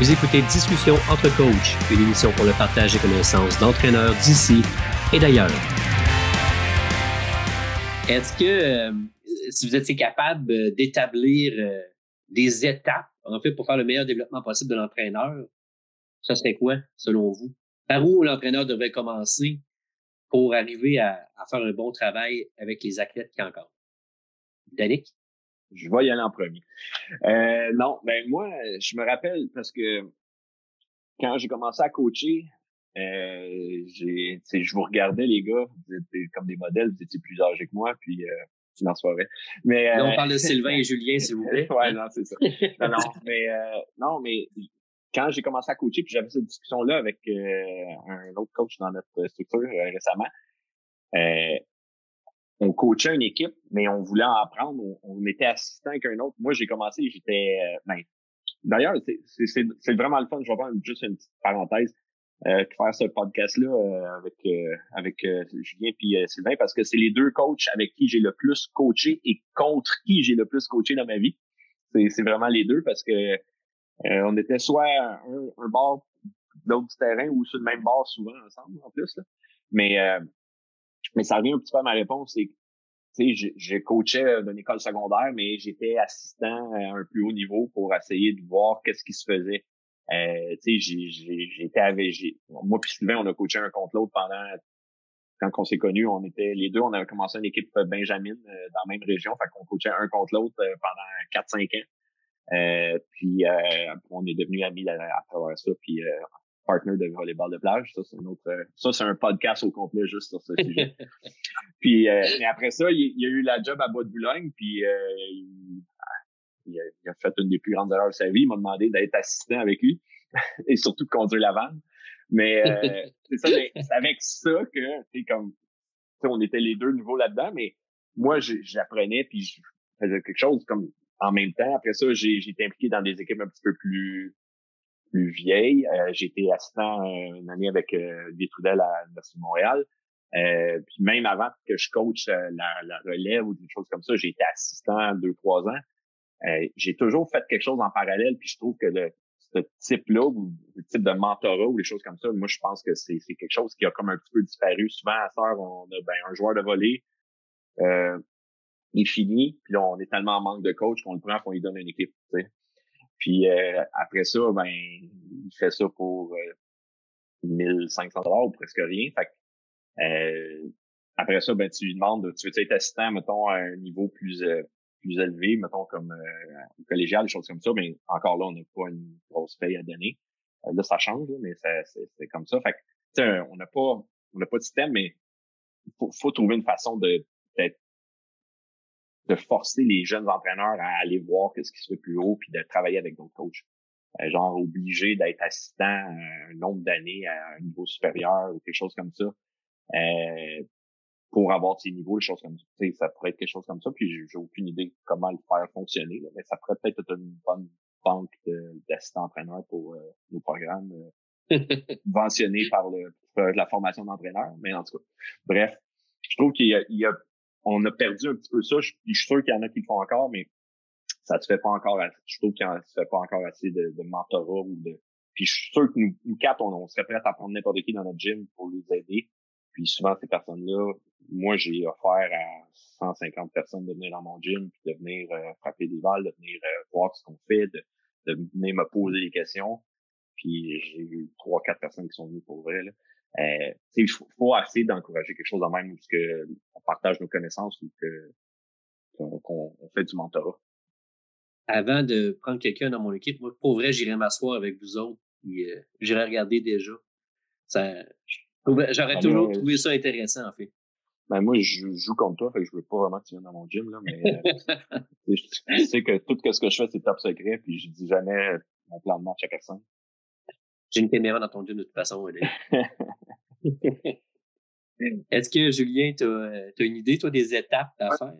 Vous écoutez Discussion entre coachs, une émission pour le partage des connaissances d'entraîneurs d'ici et d'ailleurs. Est-ce que euh, si vous étiez capable euh, d'établir euh, des étapes, en fait, pour faire le meilleur développement possible de l'entraîneur, ça serait quoi, selon vous? Par où l'entraîneur devrait commencer pour arriver à, faire un bon travail avec les athlètes qui encore? Danick? Je vais y aller en premier. Euh, non, ben moi, je me rappelle parce que quand j'ai commencé à coacher, euh, j'ai, je vous regardais les gars, vous étiez comme des modèles, vous étiez plus âgés que moi, puis euh, tu soirée. Mais on parle de Sylvain et Julien, s'il vous plaît. ouais, non, c'est ça. Non, non, mais euh, non, mais quand j'ai commencé à coacher, puis j'avais cette discussion-là avec euh, un autre coach dans notre structure euh, récemment, euh, on coachait une équipe, mais on voulait en apprendre. On, était assistant avec un autre. Moi, j'ai commencé, j'étais... Ben, D'ailleurs, c'est vraiment le fun. Je vais faire juste une petite parenthèse. Euh, faire ce podcast-là avec avec Julien puis Sylvain parce que c'est les deux coachs avec qui j'ai le plus coaché et contre qui j'ai le plus coaché dans ma vie. C'est vraiment les deux parce que euh, on était soit un, un bord l'autre du terrain ou sur le même bord souvent ensemble en plus. Là. Mais euh, mais ça revient un petit peu à ma réponse, tu sais, je, coachais dans une école secondaire, mais j'étais assistant à un plus haut niveau pour essayer de voir qu'est-ce qui se faisait. Euh, tu sais, j'étais avec, moi puis Sylvain, on a coaché un contre l'autre pendant, quand on s'est connus, on était, les deux, on avait commencé une équipe Benjamin dans la même région, fait qu'on coachait un contre l'autre pendant 4-5 ans. Euh, puis euh, on est devenus amis à, travers ça, puis euh, partner de volleyball de plage. Ça, c'est un autre. ça, c'est un podcast au complet juste sur ce sujet. puis mais après ça, il, il, a eu la job à Bois de Boulogne, puis il, il, a, fait une des plus grandes erreurs de sa vie. Il m'a demandé d'être assistant avec lui et surtout de conduire la vanne. Mais c'est ça, c'est avec ça que c'est comme on était les deux nouveaux là-dedans, mais moi j'apprenais puis je faisais quelque chose comme en même temps. Après ça, j'ai été impliqué dans des équipes un petit peu plus plus vieilles. Euh, j'ai été assistant euh, une année avec euh, Trudel à l'Université de Montréal. Euh, puis même avant que je coach euh, la, la, relève ou des choses comme ça, j'ai été assistant deux, trois ans. j'ai toujours fait quelque chose en parallèle, puis je trouve que le, ce type-là, ou le type de mentorat ou des choses comme ça, moi, je pense que c'est quelque chose qui a comme un petit peu disparu. Souvent, à ça, on a ben, un joueur de volley, il finit, puis là, on est tellement en manque de coach qu'on le prend, qu'on lui donne une équipe. sais. Puis euh, après ça, ben, il fait ça pour euh, 1500 dollars ou presque rien. Fait euh, après ça, ben, tu lui demandes, tu veux être assistant, mettons, à un niveau plus euh, plus élevé, mettons, comme euh, collégial, des choses comme ça, mais encore là, on n'a pas une grosse paye à donner. Euh, là, ça change, mais c'est comme ça. Fait que, on n'a pas on n'a pas de système, mais faut, faut trouver une façon de d'être de forcer les jeunes entraîneurs à aller voir qu'est-ce qui se fait plus haut puis de travailler avec d'autres coachs. Euh, genre obligé d'être assistant un nombre d'années à un niveau supérieur ou quelque chose comme ça euh, pour avoir ces niveaux, des choses comme ça. ça pourrait être quelque chose comme ça. Puis j'ai aucune idée comment le faire fonctionner, mais ça pourrait peut-être être une bonne banque d'assistants entraîneurs pour euh, nos programmes subventionnés par le la formation d'entraîneur. Mais en tout cas, bref, je trouve qu'il y a on a perdu un petit peu ça. Je, suis sûr qu'il y en a qui le font encore, mais ça se fait pas encore. Je trouve qu'il se fait pas encore assez de, mentorat ou de. Puis je suis sûr que nous, nous quatre, on, serait prêts à prendre n'importe qui dans notre gym pour les aider. Puis souvent ces personnes-là, moi j'ai offert à 150 personnes de venir dans mon gym, puis de venir euh, frapper des balles, de venir euh, voir ce qu'on fait, de, venir me poser des questions. Puis j'ai eu trois, quatre personnes qui sont venues pour vrai. Euh, il faut, faut essayer d'encourager quelque chose de même où que on partage nos connaissances ou que qu'on fait du mentorat. Avant de prendre quelqu'un dans mon équipe, moi, pour vrai, j'irai m'asseoir avec vous autres et euh, j'irai regarder déjà. J'aurais ah, toujours trouvé ça intéressant, en fait. Ben moi, je joue contre toi, fait que je veux pas vraiment que tu viennes dans mon gym, là, mais euh, je, sais que tout ce que je fais, c'est top secret, puis je dis jamais mon plan de match à personne. J'ai une caméra dans ton gym de toute façon. Est-ce que, Julien, tu as, une idée, toi, des étapes à faire?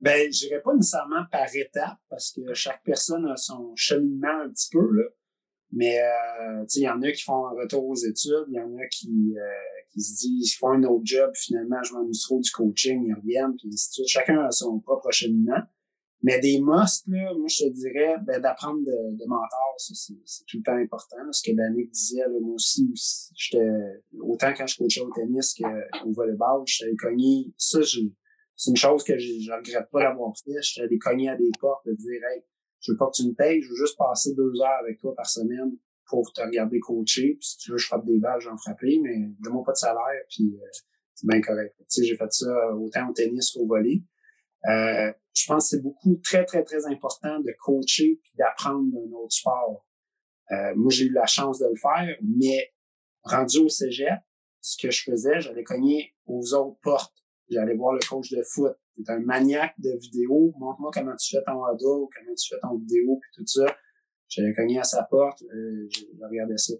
Ben, je dirais pas nécessairement par étapes, parce que chaque personne a son cheminement un petit peu, là. Mais, euh, il y en a qui font un retour aux études, il y en a qui, euh, qui se disent, ils font un autre job, finalement, je m'amuse trop du coaching, ils reviennent, puis ainsi de suite. Chacun a son propre cheminement. Mais des musts, là, moi, je te dirais, ben, d'apprendre de, de mentors, c'est, tout le temps important. ce que Danick disait, moi aussi, j'étais, autant quand je coachais au tennis qu'au volleyball, j'étais cogné. Ça, c'est une chose que je, je regrette pas d'avoir fait. J'étais allé cogner à des portes, de dire, hey, je veux pas que tu me payes, je veux juste passer deux heures avec toi par semaine pour te regarder coacher. Puis si tu veux, je frappe des balles, j'en frapper, mais donne-moi pas de salaire, puis euh, c'est bien correct. Tu sais, j'ai fait ça autant au tennis qu'au volley. Euh, je pense que c'est beaucoup, très, très, très important de coacher puis d'apprendre d'un autre sport. Euh, moi, j'ai eu la chance de le faire, mais rendu au cégep, ce que je faisais, j'allais cogner aux autres portes. J'allais voir le coach de foot. C'est un maniaque de vidéo. Montre-moi comment tu fais ton ado, comment tu fais ton vidéo, puis tout ça. J'allais cogner à sa porte, euh, je, regardais ça.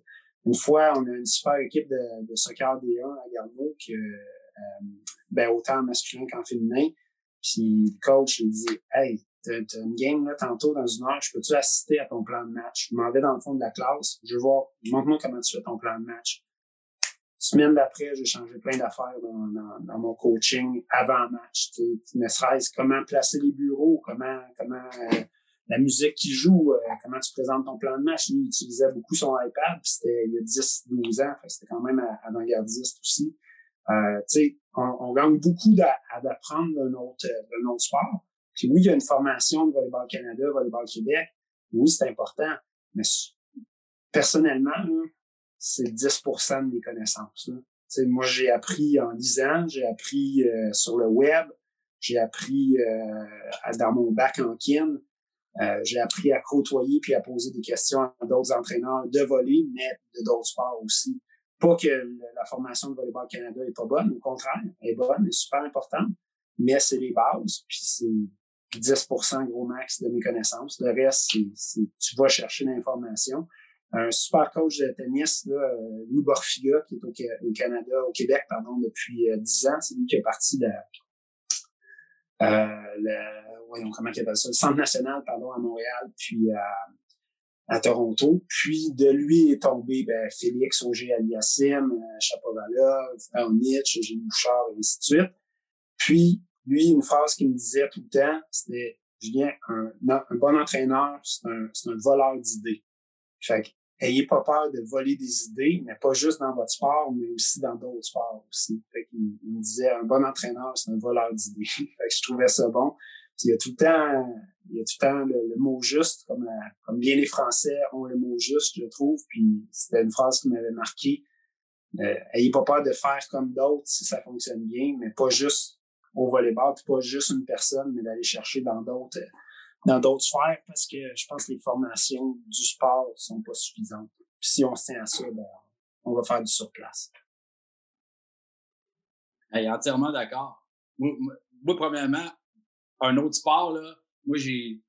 Une fois, on a une super équipe de, de soccer D1 à Garneau, que, euh, ben, autant masculin qu'en féminin. Puis le coach il dit Hey, t'as une game là tantôt dans une heure, je peux-tu assister à ton plan de match? Je m'en vais dans le fond de la classe, je veux voir, montre-moi comment tu fais ton plan de match. Semaine d'après, j'ai changé plein d'affaires dans, dans, mon coaching avant match. Ne serait-ce comment placer les bureaux, comment comment euh, la musique qui joue, euh, comment tu présentes ton plan de match. Lui, il utilisait beaucoup son iPad, c'était il y a 10-12 ans, c'était quand même avant-gardiste aussi. Euh, on, gagne beaucoup d'apprendre d'un autre, d'un autre sport. Puis oui, il y a une formation de Volleyball Canada, Volleyball Québec. Oui, c'est important. Mais personnellement, c'est 10% de mes connaissances. Là. moi, j'ai appris en 10 ans, j'ai appris euh, sur le web, j'ai appris euh, dans mon bac en kin, euh, j'ai appris à côtoyer puis à poser des questions à d'autres entraîneurs de volley, mais de d'autres sports aussi. Pas que la formation de Volleyball Canada est pas bonne, au contraire, elle est bonne, elle est super importante, mais c'est les bases, puis c'est 10% gros max de mes connaissances. Le reste, c'est, tu vas chercher l'information. Un super coach de tennis, là, euh, Lou Borfiga, qui est au, Canada, au Québec, pardon, depuis 10 euh, ans, c'est lui qui est parti de euh, le, voyons, comment il appelle ça, le Centre national, pardon, à Montréal, puis à, à Toronto. Puis de lui est tombé ben, Félix Auger Aliassim, euh, Chapovalov, Nietzsche, Eugénie Bouchard, et ainsi de suite. Puis, lui, une phrase qu'il me disait tout le temps, c'était Julien, un, un bon entraîneur, c'est un, un voleur d'idées. Fait que, ayez pas peur de voler des idées, mais pas juste dans votre sport, mais aussi dans d'autres sports aussi. Fait qu'il il me disait, un bon entraîneur, c'est un voleur d'idées. fait que je trouvais ça bon il y a tout le temps, il y a tout le temps le, mot juste, comme, euh, comme bien les Français ont le mot juste, je trouve. Puis c'était une phrase qui m'avait marqué. Euh, ayez pas peur de faire comme d'autres si ça fonctionne bien, mais pas juste au volleyball, puis pas juste une personne, mais d'aller chercher dans d'autres dans d'autres sphères parce que je pense que les formations du sport sont pas suffisantes. Puis si on se tient à ça, ben, on va faire du surplace. Hey, entièrement d'accord. moi, premièrement, un autre sport, là, moi, j'ai,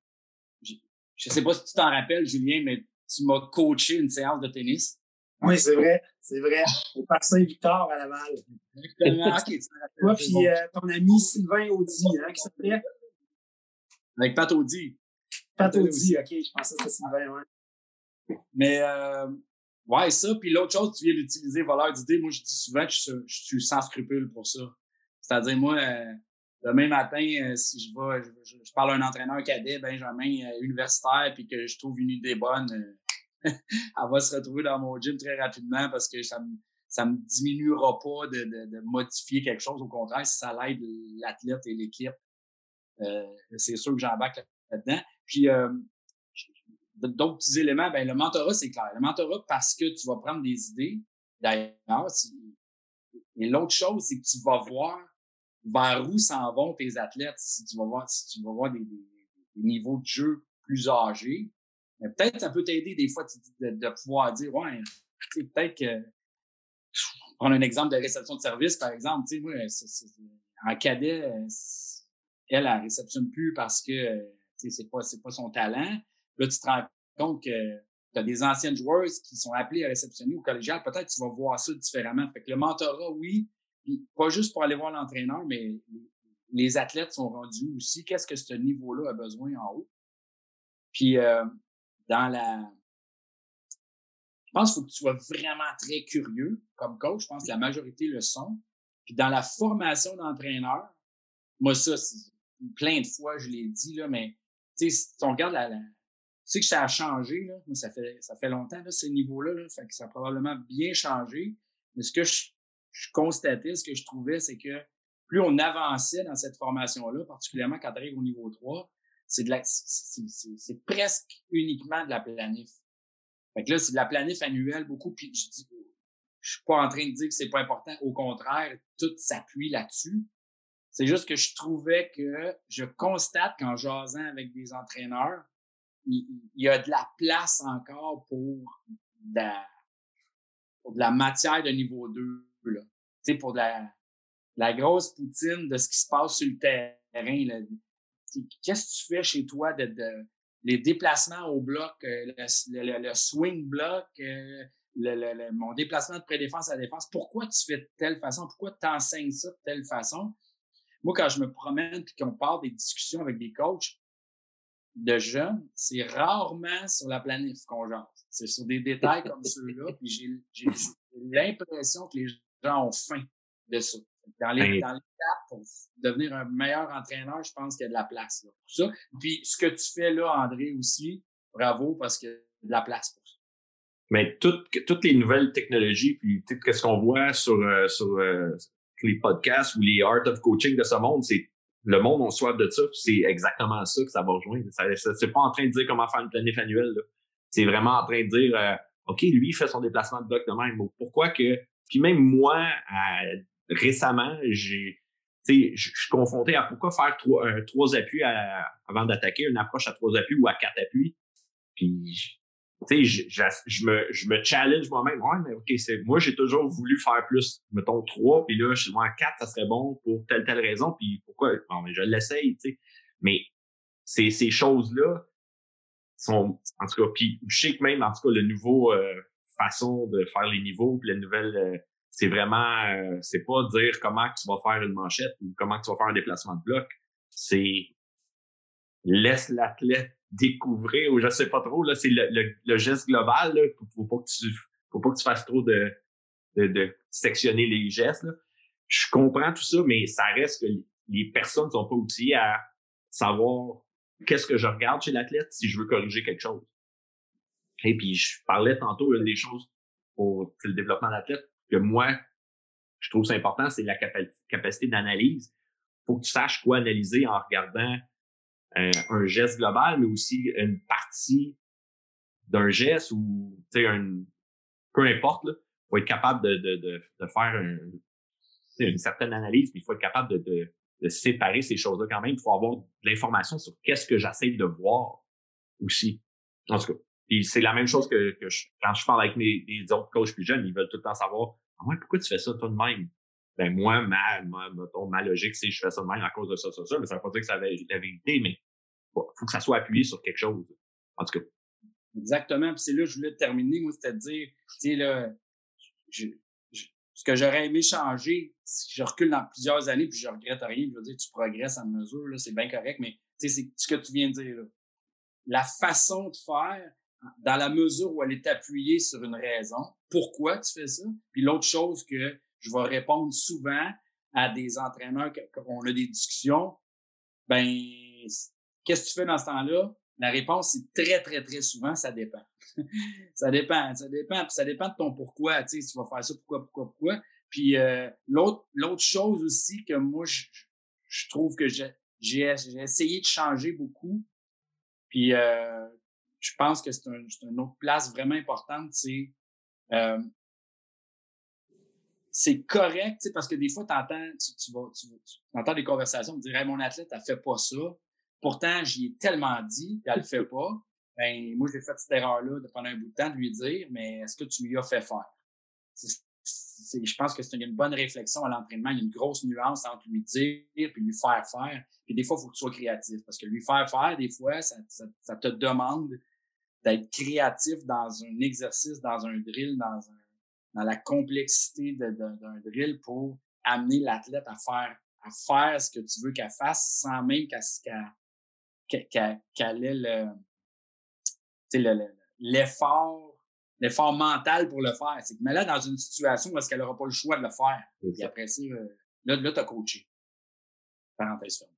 je sais pas si tu t'en rappelles, Julien, mais tu m'as coaché une séance de tennis. Oui, c'est vrai, c'est vrai. Au Parc Saint-Victor à Laval. Exactement. ok, Toi, puis euh, ton ami Sylvain Audi, hein, qui s'appelait? Avec Pat Audi. Pat Audi, ok, je pensais que c'était Sylvain, ouais. Mais, euh, ouais, ça. Puis l'autre chose, tu viens d'utiliser voleur d'idées. Moi, je dis souvent que je, je suis sans scrupule pour ça. C'est-à-dire, moi, euh, demain matin, euh, si je vais, je, parle à un entraîneur cadet, Benjamin, euh, universitaire, puis que je trouve une idée bonne, euh, elle va se retrouver dans mon gym très rapidement parce que ça me, ça me diminuera pas de, de, modifier quelque chose. Au contraire, si ça l'aide l'athlète et l'équipe, c'est sûr que j'embarque là-dedans. Puis, d'autres petits éléments, ben, le mentorat, c'est clair. Le mentorat, parce que tu vas prendre des idées, d'ailleurs, et l'autre chose, c'est que tu vas voir vers où s'en vont tes athlètes si tu vas voir, si tu vas voir des, niveaux de jeu plus âgés? Peut-être ça peut t'aider des fois de, pouvoir dire, ouais, peut-être que prendre un exemple de réception de service, par exemple, tu sais, en cadet, elle, elle réceptionne plus parce que c'est pas, c'est pas son talent. Là, tu te rends compte que tu as des anciennes joueuses qui sont appelées à réceptionner au collégial. Peut-être tu vas voir ça différemment. Fait que le mentorat, oui, pas juste pour aller voir l'entraîneur, mais les athlètes sont rendus aussi. Qu'est-ce que ce niveau-là a besoin en haut? Puis euh, dans la. Je pense qu'il faut que tu sois vraiment très curieux comme coach. Je pense que la majorité le sont. Puis dans la formation d'entraîneur, moi, ça, plein de fois, je l'ai dit, là, mais si on regarde la, tu sais que ça a changé, là. Moi, ça fait, ça fait longtemps, là, ces niveaux-là, là. Fait que ça a probablement bien changé. Mais ce que je, je constatais, ce que je trouvais, c'est que plus on avançait dans cette formation-là, particulièrement quand on arrive au niveau 3, c'est de la, c'est presque uniquement de la planif. Fait que là, c'est de la planif annuelle beaucoup, puis je dis, je suis pas en train de dire que c'est pas important. Au contraire, tout s'appuie là-dessus. C'est juste que je trouvais que je constate qu'en jasant avec des entraîneurs, il, y a de la place encore pour de la, pour de la matière de niveau 2. Pour de la, la grosse poutine de ce qui se passe sur le terrain. Qu'est-ce que tu fais chez toi de, les déplacements au bloc, euh, le, swing bloc, euh, le, mon déplacement de pré-défense à défense, pourquoi tu fais de telle façon, pourquoi tu enseignes ça de telle façon? Moi, quand je me promène et qu'on parle des discussions avec des coachs de jeunes, c'est rarement sur la planète qu'on jase. C'est sur des détails comme ceux-là, j'ai l'impression que les gens ont faim de ça. Dans les, dans pour devenir un meilleur entraîneur, je pense qu'il y a de la place là, pour ça. Puis ce que tu fais là, André, aussi, bravo, parce qu'il y a de la place pour ça. Mais toutes, toutes les nouvelles technologies, puis tout ce qu'on voit sur, euh, sur euh, les podcasts ou les art of coaching de ce monde, c'est le monde, on soif de ça, c'est exactement ça que ça va rejoindre. Ça, c'est pas en train de dire comment faire une planif annuelle. C'est vraiment en train de dire, euh, OK, lui, il fait son déplacement de bloc de même. Pourquoi que... Puis même moi, récemment, j'ai je suis confronté à pourquoi faire trois, trois appuis avant d'attaquer, une approche à trois appuis ou à quatre appuis. Puis je, me, je me challenge moi-même. Ouais, mais OK, c'est, moi, j'ai toujours voulu faire plus, mettons, trois, puis là, je suis moi, quatre, ça serait bon pour telle, telle raison, puis pourquoi? Bon, mais je l'essaye, tu sais. Mais ces, ces choses-là sont, en tout cas, puis je sais que même, en tout cas, le nouveau euh, façon de faire les niveaux, puis la nouvelle, euh, c'est vraiment, euh, c'est pas dire comment tu vas faire une manchette ou comment tu vas faire un déplacement de bloc. C'est laisse l'athlète découvrir ou je sais pas trop là c'est le, le, geste global là faut pas que tu faut pas que tu fasses trop de de, de sectionner les gestes là. je comprends tout ça mais ça reste que les personnes sont pas outillées à savoir qu'est-ce que je regarde chez l'athlète si je veux corriger quelque chose et puis je parlais tantôt une des choses pour le développement de l'athlète que moi je trouve c'est important c'est la capacité d'analyse faut que tu saches quoi analyser en regardant un, geste global, mais aussi une partie d'un geste ou, un, peu importe, là, faut être capable de, de, de, de faire une certaine analyse, mais il faut être capable de, de, de séparer ces choses-là quand même. Il faut avoir de l'information sur qu'est-ce que j'essaie de voir aussi. En tout cas. Puis c'est la même chose que, que quand je parle avec mes, autres coachs plus jeunes, ils veulent tout le temps savoir ah ouais, pourquoi tu fais ça toi de même? ben moi, ma, ma, logique, c'est je fais ça de même à cause de ça, ça, ça, mais ça veut pas dire que c'est la vérité, mais il faut que ça soit appuyé sur quelque chose. En tout cas. Exactement. Puis c'est là que je voulais terminer, moi, c'est-à-dire, tu sais, là, je, ce que j'aurais aimé changer, si je recule dans plusieurs années, puis je regrette rien, je veux dire, tu progresses à mesure, là, c'est bien correct, mais tu sais, c'est ce que tu viens de dire, là. La façon de faire, dans la mesure où elle est appuyée sur une raison, pourquoi tu fais ça? Puis l'autre chose que je vais répondre souvent à des entraîneurs quand on a des discussions, ben qu'est-ce que tu fais dans ce temps-là? La réponse, c'est très, très, très souvent, ça dépend. ça dépend, ça dépend. Puis ça dépend de ton pourquoi. Tu sais, tu vas faire ça, pourquoi, pourquoi, pourquoi. Puis euh, l'autre, l'autre chose aussi que moi, je, je trouve que j'ai, j'ai essayé de changer beaucoup. Puis euh, je pense que c'est un, une autre place vraiment importante, c'est euh, c'est correct, parce que des fois, t'entends, tu, tu, vas, tu, entends des conversations, tu dis mon athlète, elle fait pas ça. Pourtant, j'y ai tellement dit, qu'elle le fait pas. Ben, moi, j'ai fait cette erreur-là de prendre un bout de temps de lui dire, mais est-ce que tu lui as fait faire? je pense que c'est une, bonne réflexion à l'entraînement. Il y a une grosse nuance entre lui dire et lui faire faire. Puis des fois, il faut que tu sois créatif parce que lui faire faire, des fois, ça, ça te demande d'être créatif dans un exercice, dans un drill, dans un, dans la complexité d'un drill pour amener l'athlète à faire à faire ce que tu veux qu'elle fasse sans même qu'elle qu'elle ait le l'effort l'effort mental pour le faire. C'est que mais là dans une situation où est-ce qu'elle n'aura pas le choix de le faire. Et après ça, euh, là, là tu as coaché. Parenthèse fermée.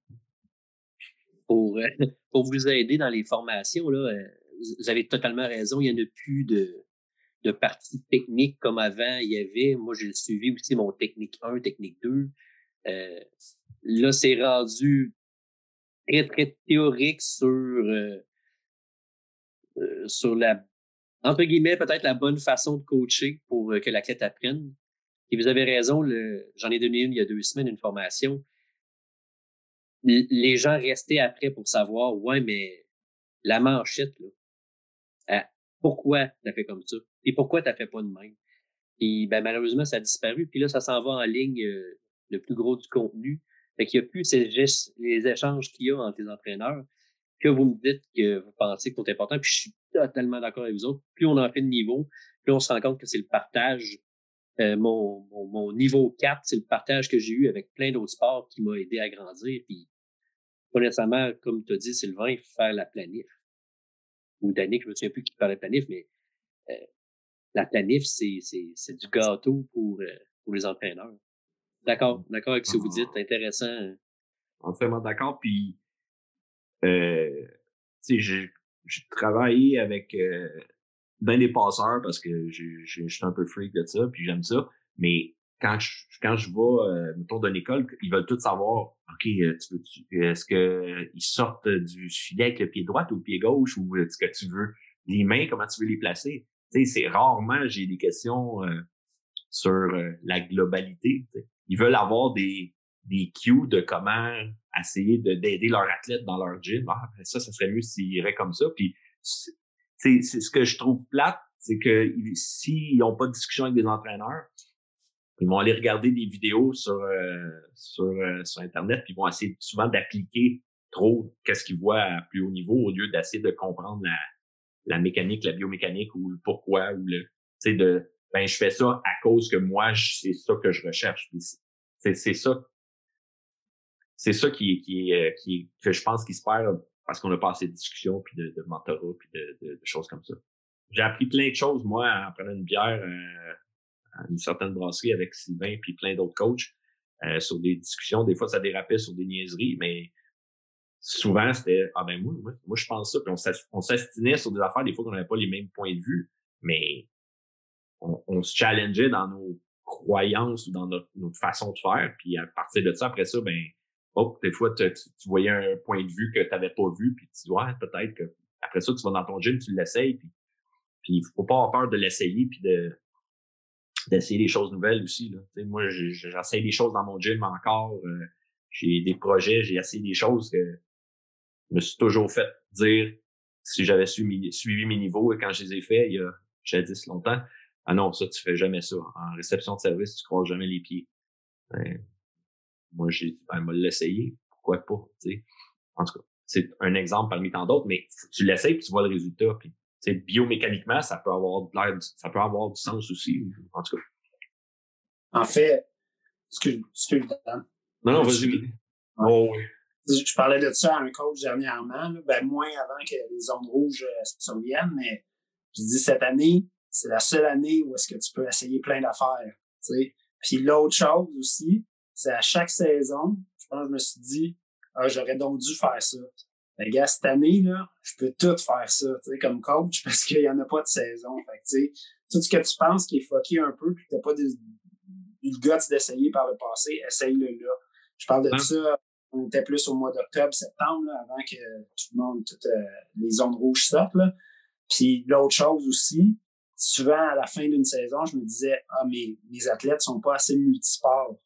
pour, pour vous aider dans les formations. Là, vous avez totalement raison. Il n'y en a plus de, de parties techniques comme avant. Il y avait, moi, j'ai suivi aussi mon technique 1, technique 2. Euh, là, c'est rendu très, très théorique sur, euh, euh, sur la, entre guillemets, peut-être la bonne façon de coacher pour que l'athlète apprenne. Et vous avez raison, j'en ai donné une il y a deux semaines, une formation. Les gens restaient après pour savoir, ouais, mais la manchette, là, pourquoi tu as fait comme ça? Et pourquoi tu fait pas de même? Et ben, malheureusement, ça a disparu. Puis là, ça s'en va en ligne euh, le plus gros du contenu. Fait qu'il n'y a plus ces gestes, les échanges qu'il y a entre les entraîneurs que vous me dites que vous pensez que c'est important. Puis je suis totalement d'accord avec vous autres. Plus on en fait de niveau, plus on se rend compte que c'est le partage. Euh, mon, mon, niveau 4, c'est le partage que j'ai eu avec plein d'autres sports qui m'a aidé à grandir. Puis, pas nécessairement, comme tu as dit, Sylvain, faire la planif ou Danick, je me souviens plus qui parlait de planif, mais euh, la planif, c'est, c'est, c'est du gâteau pour, euh, pour les entraîneurs. D'accord, mmh. d'accord avec ce que vous dites, intéressant. Hein. Entièrement d'accord. Puis, euh, tu sais, j'ai, j'ai travaillé avec euh, ben des passeurs parce que je suis un peu freak de ça, puis j'aime ça. Mais quand je, quand je vais, euh, mettons, d'une école, ils veulent tous savoir, OK, euh, tu veux, est-ce que ils sortent du filet avec le pied droit ou le pied gauche ou est-ce que tu veux les mains, comment tu veux les placer? Tu sais, c'est rarement, j'ai des questions euh, sur euh, la globalité. Ils veulent avoir des, des cues de comment essayer de, d'aider leur athlète dans leur gym. Ah, ben ça, ça serait mieux s'ils iraient comme ça. Puis, c'est ce que je trouve plate, c'est que s'ils n'ont pas de discussion avec des entraîneurs, ils vont aller regarder des vidéos sur euh, sur, euh, sur internet puis ils vont essayer souvent d'appliquer trop qu'est-ce qu'ils voient à plus haut niveau au lieu d'essayer de comprendre la, la mécanique, la biomécanique ou le pourquoi ou le tu sais de ben je fais ça à cause que moi c'est ça que je recherche. C'est c'est ça c'est ça qui qui euh, qui que je pense qui se perd parce qu'on a pas assez de discussions puis de, de mentorat puis de, de, choses comme ça. J'ai appris plein de choses moi en prenant une bière euh, une certaine brasserie avec Sylvain puis plein d'autres coachs euh, sur des discussions. Des fois, ça dérapait sur des niaiseries, mais souvent, c'était Ah ben moi, moi, je pense ça. Puis on s'astinait sur des affaires, des fois qu'on n'avait pas les mêmes points de vue, mais on, se challengeait dans nos croyances ou dans notre, façon de faire. Puis à partir de ça, après ça, ben oh, des fois, tu, voyais un point de vue que tu n'avais pas vu, puis tu dis ouais, peut-être que après ça, tu vas dans ton gym, tu l'essayes, puis puis il faut pas avoir peur de l'essayer puis de d'essayer des choses nouvelles aussi. Là. moi, j'essaie des choses dans mon gym encore. Euh, j'ai des projets, j'ai essayé des choses que je me suis toujours fait dire si j'avais suivi, suivi mes niveaux et quand je les ai faits il y a jadis longtemps. Ah non, ça, tu fais jamais ça. En réception de service, tu croises jamais les pieds. Ben, moi, j'ai ben, l'essayer. Pourquoi pas? sais En tout cas, c'est un exemple parmi tant d'autres, mais tu l'essayes puis tu vois le résultat. Puis c'est biomécaniquement, ça peut avoir de ça peut avoir du sens aussi, en tout cas. En fait, excuse, excuse Non, non, vas-y. Oh, oui. Je parlais de ça à un coach dernièrement, ben moins avant que les zones rouges euh, se reviennent, mais je dis cette année, c'est la seule année où est-ce que tu peux essayer plein d'affaires. Puis l'autre chose aussi, c'est à chaque saison, je pense que je me suis dit, ah, j'aurais donc dû faire ça. Ben, gars, cette année, là, je peux tout faire ça, tu sais, comme coach, parce qu'il y en a pas de saison. Fait tu sais, tout ce que tu penses qui est fucké un peu, puis que t'as pas eu le guts d'essayer par le passé, essaye-le là. Je parle de ça, on était plus au mois d'octobre, septembre, là, avant que tout le monde, toutes euh, les zones rouges sortent, là. Puis l'autre chose aussi, souvent à la fin d'une saison, je me disais, ah, mais mes athlètes sont pas assez multisports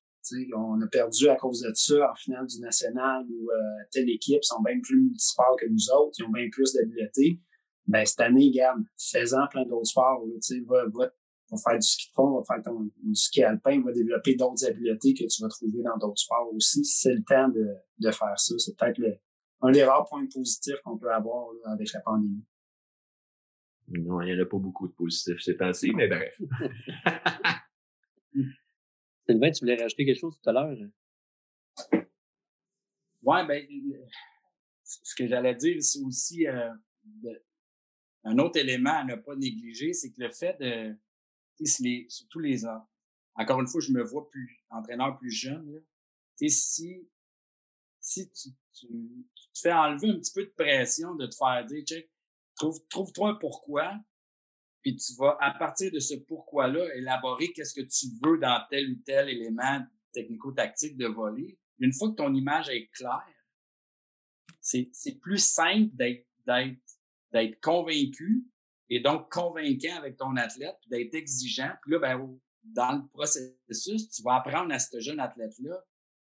on a perdu à cause de ça en finale du national où euh, telle équipe sont bien plus multisports que nous autres, ils ont bien plus d'habiletés. Ben, cette année, garde, faisant plein d'autres sports, tu va, va, va, faire du ski de fond, va faire ton, du ski alpin, va développer d'autres habiletés que tu vas trouver dans d'autres sports aussi. C'est le temps de, de faire ça. C'est peut-être un des rares points positifs qu'on peut avoir avec la pandémie. Non, il n'y en a pas beaucoup de positifs c'est temps mais bref. Sylvain, tu voulais rajouter quelque chose tout à l'heure? Ouais, ben, ce que j'allais dire, c'est aussi euh, un autre élément à ne pas négliger, c'est que le fait de, les, surtout les, encore une fois, je me vois plus entraîneur plus jeune, là, si si tu, te fais enlever un petit peu de pression de te faire dire, trouve, trouve-toi un pourquoi, puis tu vas, à partir de ce pourquoi-là, élaborer qu'est-ce que tu veux dans tel ou tel élément technico-tactique de voler. Une fois que ton image est claire, c'est, plus simple d'être, convaincu et donc convaincant avec ton athlète, d'être exigeant. Puis là, ben, dans le processus, tu vas apprendre à ce jeune athlète-là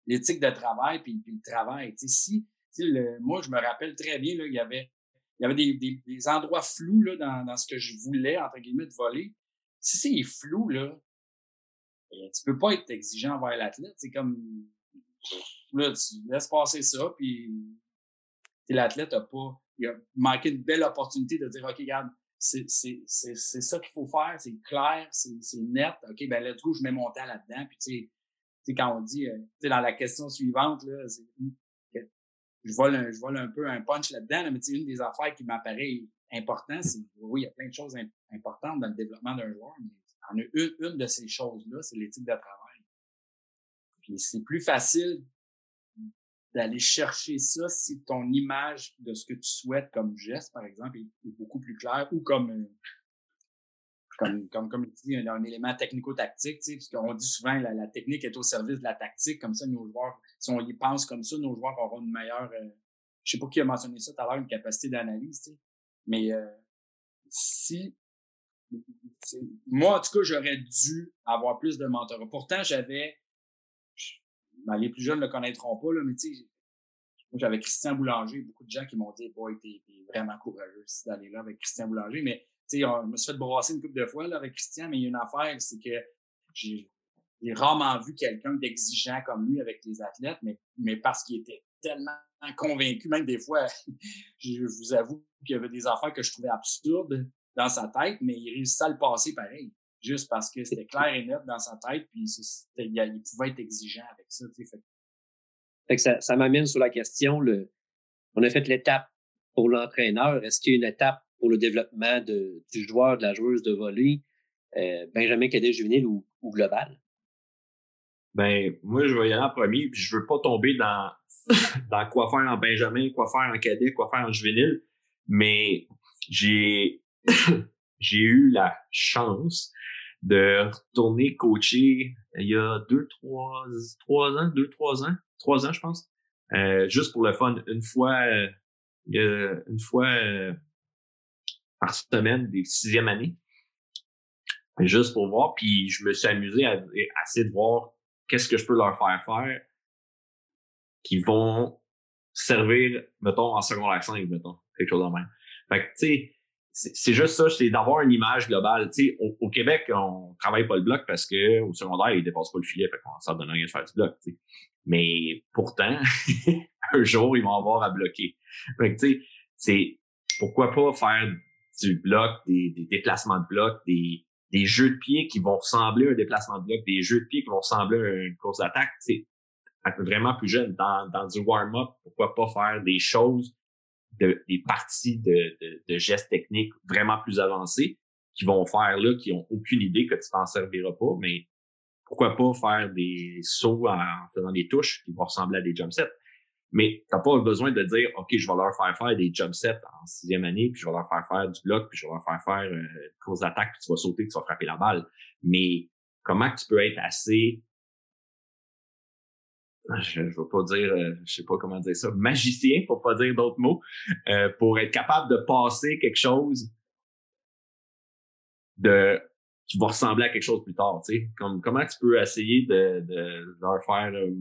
l'éthique de travail puis, puis le travail. Tu sais, si, le, moi, je me rappelle très bien, là, il y avait, il y avait des, des, des endroits flous là, dans, dans ce que je voulais, entre guillemets, de voler. Si c'est flou, là, ben, tu peux pas être exigeant envers l'athlète. C'est comme, là, tu laisses passer ça, puis l'athlète a pas, il a manqué une belle opportunité de dire, OK, regarde, c'est ça qu'il faut faire, c'est clair, c'est net. OK, ben là, du coup, je mets mon temps là-dedans. Puis, tu sais, quand on dit, euh, tu sais, dans la question suivante, là, je vole, un, je un peu un punch là-dedans, mais tu sais, une des affaires qui m'apparaît important, c'est, oui, il y a plein de choses importantes dans le développement d'un joueur, mais en a une, une de ces choses-là, c'est l'éthique de travail. Puis c'est plus facile d'aller chercher ça si ton image de ce que tu souhaites comme geste, par exemple, est, beaucoup plus claire ou comme, euh, comme, comme, comme tu dis, un, un élément technico-tactique, tu sais, parce qu'on dit souvent la, la technique est au service de la tactique, comme ça, nos joueurs, si on y pense comme ça, nos joueurs auront une meilleure, euh, je sais pas qui a mentionné ça tout à l'heure, une capacité d'analyse, tu sais, mais euh, si moi, en tout cas, j'aurais dû avoir plus de mentorat. Pourtant, j'avais ben, les plus jeunes ne le connaîtront pas, là, mais tu sais, j'avais Christian Boulanger, beaucoup de gens qui m'ont dit, boy, t'es, vraiment courageux d'aller là avec Christian Boulanger. Mais, tu sais, je me suis fait brasser une couple de fois, là, avec Christian, mais il y a une affaire, c'est que j'ai, rarement vu quelqu'un d'exigeant comme lui avec les athlètes, mais, mais parce qu'il était tellement convaincu, même des fois, je vous avoue qu'il y avait des affaires que je trouvais absurdes dans sa tête, mais il réussissait à le passer pareil juste parce que c'était clair et net dans sa tête, puis il, pouvait être exigeant avec ça. Fait. ça, ça m'amène sur la question, le, on a fait l'étape pour l'entraîneur. Est-ce qu'il y a une étape pour le développement de, du joueur, de la joueuse de volley, euh, Benjamin Cadet juvénile ou, ou, global? Ben, moi, je vais y aller en premier, puis je veux pas tomber dans, dans quoi faire en Benjamin, quoi faire en cadet, quoi faire en juvénile, mais j'ai j'ai eu la chance de retourner coacher il y a deux, trois, trois ans, deux, trois ans, trois ans, je pense. Euh, juste pour le fun, une fois, euh, une fois euh, par semaine des sixième années. Juste pour voir. Puis je me suis amusé à, essayer de voir qu'est-ce que je peux leur faire faire qui vont servir, mettons, en secondaire 5, mettons, quelque chose de même. Fait que, tu sais, c'est juste ça, c'est d'avoir une image globale. Tu sais, au, Québec, on travaille pas le bloc parce que au secondaire, ils dépassent pas le filet, fait qu'on s'en donne rien de faire du bloc. Mais pourtant, un jour, ils vont avoir à bloquer. Fait que, tu sais, c'est pourquoi pas faire du bloc, des, des, déplacements de bloc, des, des jeux de pied qui vont ressembler à un déplacement de bloc, des jeux de pied qui vont ressembler à une course d'attaque. Sais, vraiment plus jeune, dans, dans du warm-up, pourquoi pas faire des choses de, des parties de, de, de, gestes techniques vraiment plus avancés qui vont faire là, qui ont aucune idée que tu t'en serviras pas, mais pourquoi pas faire des sauts en faisant des touches qui vont ressembler à des jump sets. Mais t'as pas besoin de dire, OK, je vais leur faire faire des jump sets en sixième année, puis je vais leur faire faire du bloc, puis je vais leur faire faire euh, une course d'attaque, puis tu vas sauter, tu vas frapper la balle. Mais comment tu peux être assez je ne pas dire, euh, je sais pas comment dire ça, magicien, pour pas dire d'autres mots, euh, pour être capable de passer quelque chose de qui va ressembler à quelque chose plus tard. Tu sais, comme comment tu peux essayer de, de leur faire euh,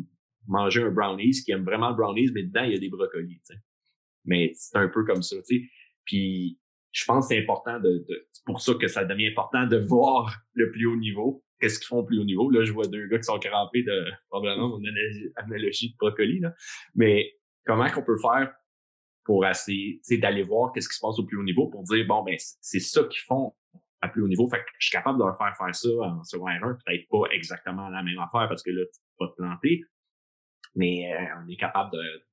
manger un brownies qui aime vraiment le brownies, mais dedans il y a des brocolis. Tu sais. Mais c'est un peu comme ça. Tu sais. Puis je pense que c'est important de, de c'est pour ça que ça devient important de voir le plus haut niveau qu'est-ce qu'ils font plus haut niveau? Là, je vois deux gars qui sont crampés de probablement mon analogie de brocoli. Là. Mais comment qu'on peut faire pour essayer d'aller voir qu'est-ce qui se passe au plus haut niveau pour dire bon ben c'est ça qu'ils font à plus haut niveau. Fait que je suis capable de leur faire faire ça en secondaire 1, peut-être pas exactement la même affaire parce que là, tu vas te planter. Mais euh, on est capable de,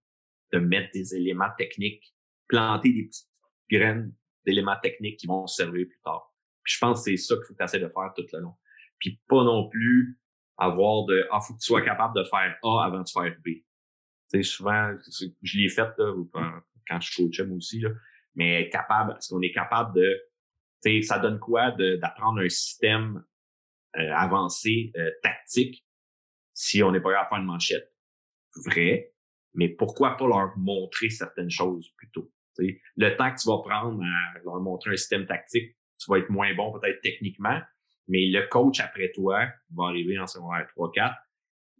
de mettre des éléments techniques, planter des petites graines d'éléments techniques qui vont servir plus tard. Je pense que c'est ça qu'il faut essayer de faire tout le long puis pas non plus avoir de ah faut que tu sois capable de faire A avant de faire B. sais, souvent, je l'ai fait là, quand je coachais moi aussi, là, mais capable, est-ce qu'on est capable de, tu sais, ça donne quoi d'apprendre un système euh, avancé, euh, tactique, si on n'est pas capable de faire une manchette? Vrai, mais pourquoi pas leur montrer certaines choses plutôt? sais, Le temps que tu vas prendre à leur montrer un système tactique, tu vas être moins bon peut-être techniquement, mais le coach après toi va arriver en secondaire 3-4,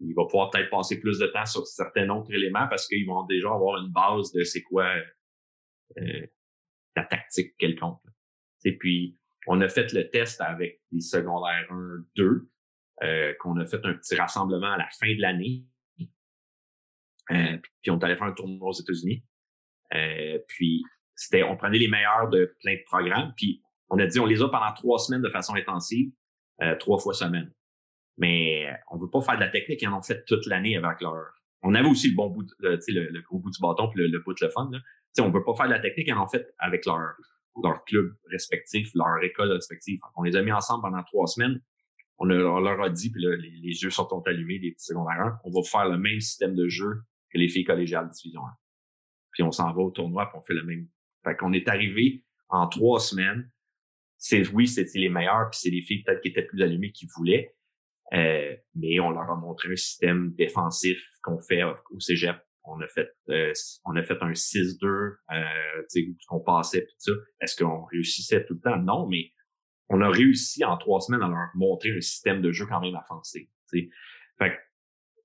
il va pouvoir peut-être passer plus de temps sur certains autres éléments parce qu'ils vont déjà avoir une base de c'est quoi euh, la tactique quelconque. Et puis, on a fait le test avec les secondaires 1, 2, euh, qu'on a fait un petit rassemblement à la fin de l'année. Euh, puis on allé faire un tournoi aux États-Unis. Euh, puis c'était, on prenait les meilleurs de plein de programmes. Puis on a dit, on les a pendant trois semaines de façon intensive, euh, trois fois semaine. Mais on veut pas faire de la technique, ils en ont fait toute l'année avec leur. On avait aussi le bon bout, le, le, le gros bout du bâton puis le, bout de le fun. Là. on veut pas faire de la technique, ils en ont fait avec leur leur club respectif, leur école respective. On les a mis ensemble pendant trois semaines. On, leur a dit, puis là, les, yeux sont allumés, les petits secondaires 1, on va faire le même système de jeu que les filles collégiales de division 1. Puis on s'en va au tournoi, puis on fait le même. Fait qu'on est arrivé en trois semaines. C'est oui, c'était les meilleurs, puis c'est les filles peut-être qui étaient plus allumées qui voulaient. Euh, mais on leur a montré un système défensif qu'on fait au Cégep. On a fait euh, on a fait un 6-2, euh, qu'on passait tout ça. Est-ce qu'on réussissait tout le temps? Non, mais on a réussi en trois semaines à leur montrer un système de jeu quand même avancé. Fait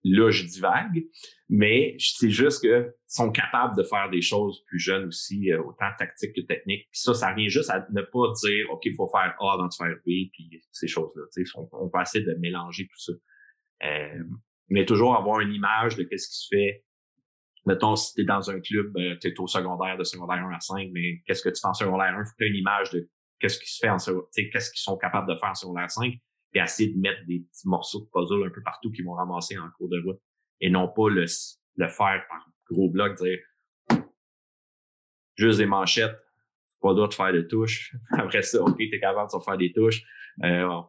là, je divague, mais c'est juste qu'ils sont capables de faire des choses plus jeunes aussi, euh, autant tactiques que techniques. Puis ça, ça vient juste à ne pas dire, OK, il faut faire A avant de faire B, puis ces choses-là. On, on peut essayer de mélanger tout ça. Euh, mais toujours avoir une image de qu'est-ce qui se fait. Mettons, si tu es dans un club, euh, tu es au secondaire, de secondaire 1 à 5, mais qu'est-ce que tu fais en secondaire 1? Faut que tu une image de qu'est-ce qui se fait en qu'est-ce qu'ils sont capables de faire en secondaire 5 et essayer de mettre des petits morceaux de puzzle un peu partout qu'ils vont ramasser en cours de route et non pas le, le faire par gros bloc, dire juste des manchettes, pas d'autre de faire des touches. Après ça, OK, t'es capable de faire des touches. Euh,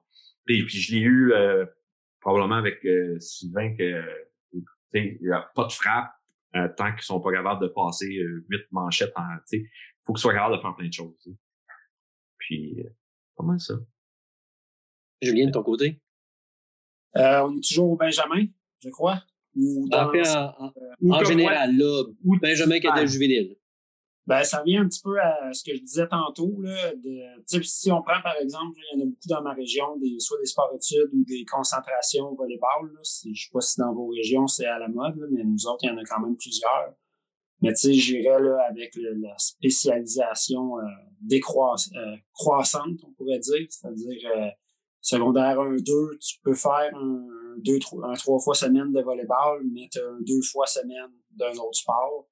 et puis je l'ai eu euh, probablement avec euh, Sylvain que il n'y a pas de frappe euh, tant qu'ils sont pas capables de passer huit manchettes en. Il faut qu'ils soient capables de faire plein de choses. Puis comment ça? Julien, de ton côté? Euh, on est toujours au Benjamin, je crois. Ou dans en, général, là, ou Benjamin qui est juvénile. Ben, ça revient un petit peu à ce que je disais tantôt. Là, de, si on prend, par exemple, il y en a beaucoup dans ma région, des, soit des sports-études ou des concentrations au volleyball. Là, je ne sais pas si dans vos régions c'est à la mode, mais nous autres, il y en a quand même plusieurs. Mais tu sais, j'irais avec la spécialisation euh, décroissante, euh, croissante, on pourrait dire, c'est-à-dire euh, Secondaire 1-2, tu peux faire un, deux, un trois fois semaine de volleyball, mais tu un deux fois semaine d'un autre sport.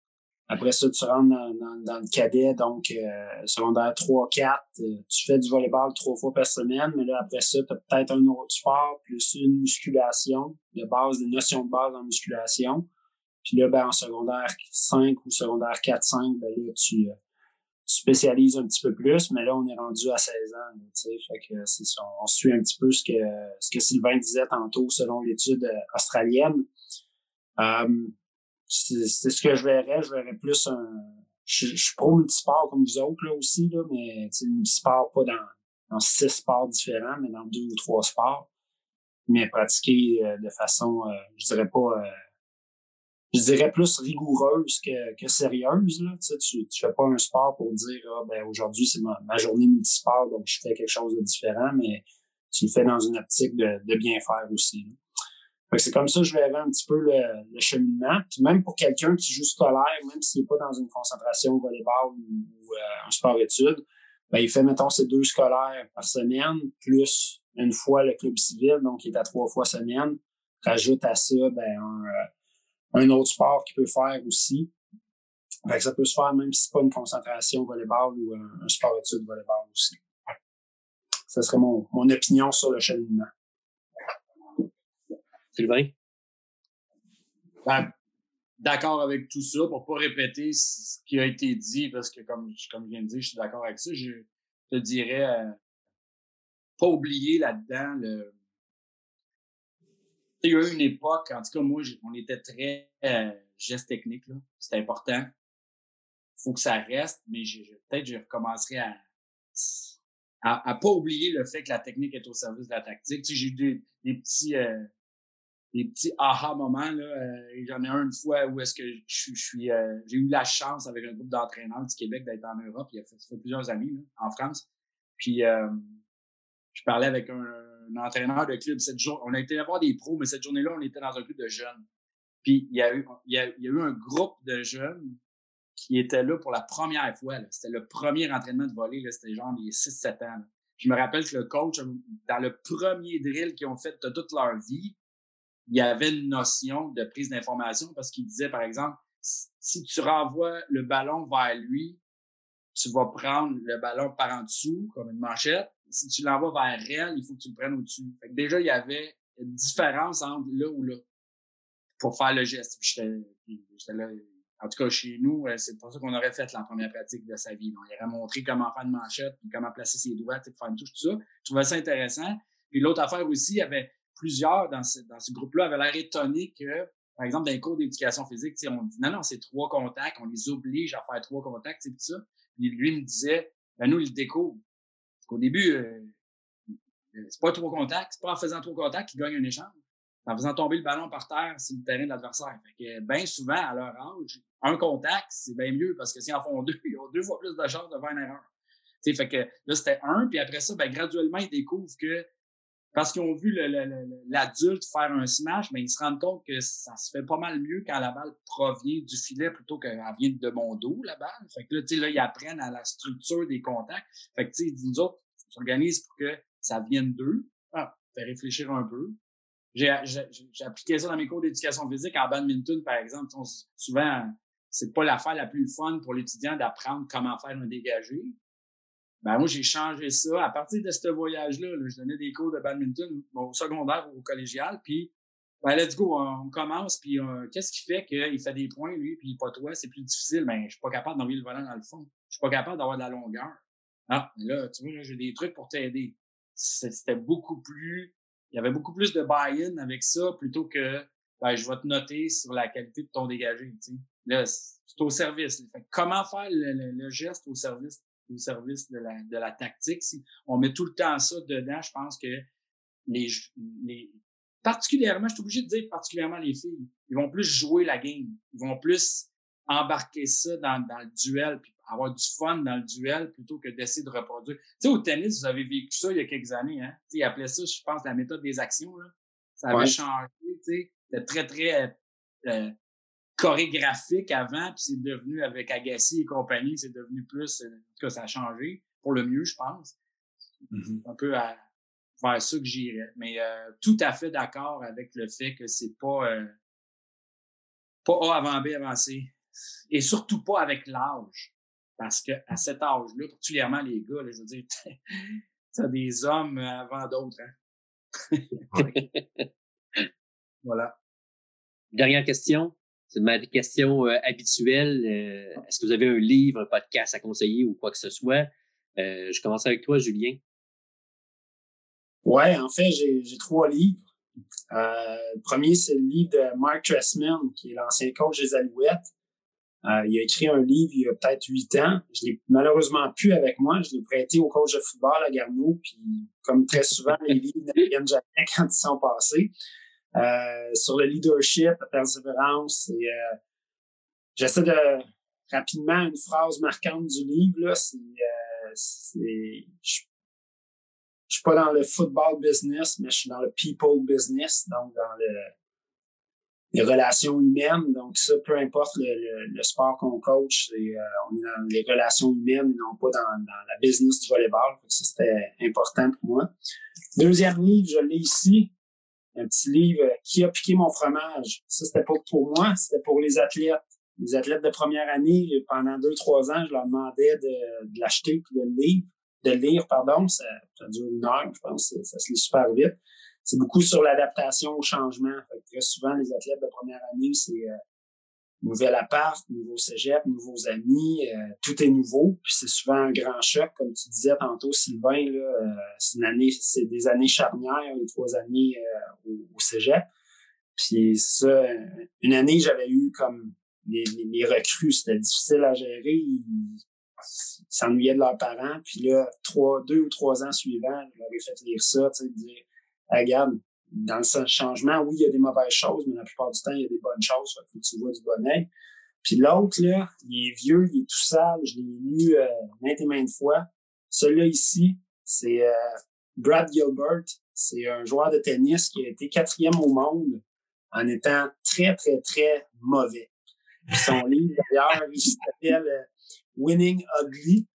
Après ça, tu rentres dans, dans, le cadet, donc euh, secondaire 3-4, euh, tu fais du volleyball trois fois par semaine, mais là, après ça, tu as peut-être un autre sport, plus une musculation de base, des notions de base en musculation. Puis là, ben, en secondaire 5 ou secondaire 4-5, ben là, tu, euh, tu spécialises un petit peu plus, mais là, on est rendu à 16 ans. Tu fait que c'est on suit un petit peu ce que, ce que Sylvain disait tantôt selon l'étude euh, australienne. Euh, c'est ce que je verrais. Je verrais plus un. Je, je suis pro multisport comme vous autres là aussi, là, mais multisport pas dans, dans six sports différents, mais dans deux ou trois sports. Mais pratiquer euh, de façon, je dirais pas je dirais plus rigoureuse que, que sérieuse. Là. Tu, sais, tu, tu fais pas un sport pour dire ah, ben aujourd'hui c'est ma, ma, journée multisport, donc je fais quelque chose de différent, mais tu le fais dans une optique de, de bien faire aussi. C'est comme ça que je verrais un petit peu le, le cheminement. Puis même pour quelqu'un qui joue scolaire, même s'il n'est pas dans une concentration volleyball ou, ou euh, un sport-études, ben, il fait, mettons, ses deux scolaires par semaine, plus une fois le club civil, donc il est à trois fois semaine. Rajoute à ça ben, un, euh, un autre sport qu'il peut faire aussi. Fait que ça peut se faire même si c'est pas une concentration volleyball ou un, sport étude volleyball aussi. Ça serait mon, mon opinion sur le cheminement. Sylvain? Ben, d'accord avec tout ça, pour pas répéter ce qui a été dit, parce que comme, comme je viens de dire, je suis d'accord avec ça. Je te dirais, euh, pas oublier là-dedans le, il y a eu une époque, en tout cas, moi, on était très, euh, geste technique, là. C'est important. faut que ça reste, mais peut-être je recommencerai à, à, à, pas oublier le fait que la technique est au service de la tactique. Tu sais, j'ai eu des, des petits euh, des petits aha moments là. Euh, J'en ai un une fois où est-ce que je, suis euh, j'ai eu la chance avec un groupe d'entraîneurs du Québec d'être en Europe. Il y a fait plusieurs années là, en France. Puis euh, je parlais avec un, entraîneur de club cette journée. On a été voir des pros, mais cette journée-là, on était dans un club de jeunes. Puis il y a eu, il y a, eu un groupe de jeunes qui étaient là pour la première fois. C'était le premier entraînement de volley. C'était genre les 6-7 ans. Je me rappelle que le coach, dans le premier drill qu'ils ont fait de toute leur vie, il y avait une notion de prise d'information parce qu'il disait, par exemple, si tu renvoies le ballon vers lui, tu vas prendre le ballon par en dessous, comme une manchette. Si tu l'envoies vers elle, il faut que tu le prennes au-dessus. déjà, il y avait une différence entre là ou là pour faire le geste. J'étais là. En tout cas, chez nous, euh, c'est pour ça qu'on aurait fait la première pratique de sa vie. il aurait montré comment faire une manchette, comment placer ses doigts, faire une touche, tout ça. Je trouvais ça intéressant. Puis l'autre affaire aussi, il y avait plusieurs dans ce, dans ce groupe-là avaient l'air étonnés que, par exemple, dans les cours d'éducation physique, on dit non, non, c'est trois contacts, on les oblige à faire trois contacts, tout ça. Puis lui me disait, ben nous, il découvre. Au début, euh, c'est pas trois contacts, c'est pas en faisant trois contacts qu'il gagne un échange. En faisant tomber le ballon par terre sur le terrain de l'adversaire. Fait que bien souvent, à leur âge, un contact, c'est bien mieux parce que s'ils en font deux, ils ont deux fois plus de chances de faire une erreur. Fait que là, c'était un, puis après ça, ben, graduellement, ils découvrent que parce qu'ils ont vu l'adulte faire un smash, mais ils se rendent compte que ça se fait pas mal mieux quand la balle provient du filet plutôt qu'elle vient de mon dos, la balle. Fait que là, là, ils apprennent à la structure des contacts. Fait que, tu sais, nous autres, s'organise pour que ça vienne d'eux. Ah, fait réfléchir un peu. J'ai appliqué ça dans mes cours d'éducation physique en badminton, par exemple. Souvent, c'est pas l'affaire la plus fun pour l'étudiant d'apprendre comment faire un dégagé. Ben moi, j'ai changé ça. À partir de ce voyage-là, je donnais des cours de badminton au secondaire ou au collégial, puis ben let's go, on, commence, puis euh, qu'est-ce qui fait qu'il fait des points, lui, puis pas toi, c'est plus difficile. Ben, je suis pas capable d'envoyer le volant dans le fond. Je suis pas capable d'avoir de la longueur. Ah, là, tu vois, j'ai des trucs pour t'aider. C'était beaucoup plus, il y avait beaucoup plus de buy-in avec ça plutôt que ben, je vais te noter sur la qualité de ton dégagé. Tu. Là, c'est au service. comment faire le, geste au service au service de la, tactique. Si on met tout le temps ça dedans, je pense que les, les particulièrement, je suis obligé de dire particulièrement les filles, ils vont plus jouer la game. Ils vont plus embarquer ça dans, le duel, avoir du fun dans le duel plutôt que d'essayer de reproduire. Tu sais, au tennis, vous avez vécu ça il y a quelques années, hein? Tu sais, ils appelaient ça, je pense, la méthode des actions, là. Ça avait changé, tu sais. C'était très, très euh, chorégraphique avant, puis c'est devenu avec Agassi et compagnie, c'est devenu plus, euh, en tout cas, ça a changé pour le mieux, je pense. Mm-hmm. Un peu à, vers ça que j'irais. Mais euh, tout à fait d'accord avec le fait que c'est pas euh, pas A avant B avancé. Et surtout pas avec l'âge. Parce que à cet âge-là, particulièrement les gars, je veux dire, t'as des hommes avant d'autres. Hein? voilà. Dernière question. C'est ma question euh, habituelle. Euh, est-ce que vous avez un livre, un podcast à conseiller ou quoi que ce soit? Euh, je commence avec toi, Julien. Ouais, en fait, j'ai trois livres. le premier, c'est le livre de Mark Tressman, qui est l'ancien coach des Alouettes. Il a écrit un livre il y a peut-être huit ans. Je l'ai malheureusement plus avec moi. Je l'ai prêté au coach de football à Garneau. Puis, comme très souvent, les livres ne viennent jamais quand ils sont passés. Euh, sur le leadership, la persévérance. Et, euh, j'essaie de rapidement une phrase marquante du livre là. C'est, euh, c'est je, je suis pas dans le football business, mais je suis dans le people business, donc dans le les relations humaines. Donc ça, peu importe le, le, sport qu'on coach, c'est, on est dans les relations humaines et non pas dans, dans la business du volleyball. Ça, c'était important pour moi. Deuxième livre, je l'ai ici un petit livre qui a piqué mon fromage? Ça, c'était pas pour moi, c'était pour les athlètes. Les athlètes de première année, pendant deux, trois ans, je leur demandais de, de l'acheter puis de le lire. De lire, pardon. Ça, ça dure une heure, je pense. Ça, se lit super vite. C'est beaucoup sur l'adaptation au changement. très souvent, les athlètes de première année, c'est euh, nouvel appart, nouveau cégep, nouveaux amis, euh, tout est nouveau. Puis c'est souvent un grand choc, comme tu disais tantôt, Sylvain. Là, euh, c'est une année, c'est des années charnières, les trois années euh, au, cégep. Puis ça, une année, j'avais eu comme les, les, recrues, c'était difficile à gérer. Ils s'ennuyaient de leurs parents. Puis là, trois, deux ou trois ans suivants, je leur ai fait lire ça, tu sais, dire, regarde, dans le changement, oui, il y a des mauvaises choses, mais la plupart du temps, il y a des bonnes choses. Fait que tu vois du bon Puis l'autre, là, il est vieux, il est tout sale. Je l'ai lu euh, maintes et maintes fois. Celui-là ici, c'est euh, Brad Gilbert. C'est un joueur de tennis qui a été quatrième au monde en étant très, très, très mauvais. son livre, d'ailleurs, il s'appelle euh, Winning Ugly.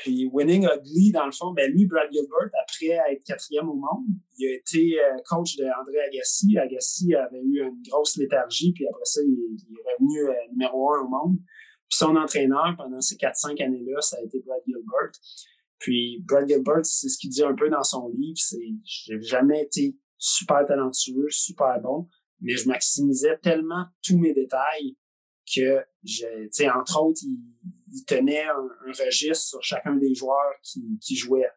Puis Winning Ugly, dans le fond, ben lui, Brad Gilbert, après être quatrième au monde, il a été euh, coach de Agassi. Agassi avait eu une grosse léthargie, puis après ça, il, est revenu euh, numéro un au monde. Puis son entraîneur pendant ces 4-5 années-là, ça a été Brad Gilbert. Puis Brad Gilbert, c'est ce qu'il dit un peu dans son livre, c'est j'ai jamais été super talentueux, super bon, mais je maximisais tellement tous mes détails que, tu sais, entre autres, il, tenait un, registre sur chacun des joueurs qui, qui jouaient.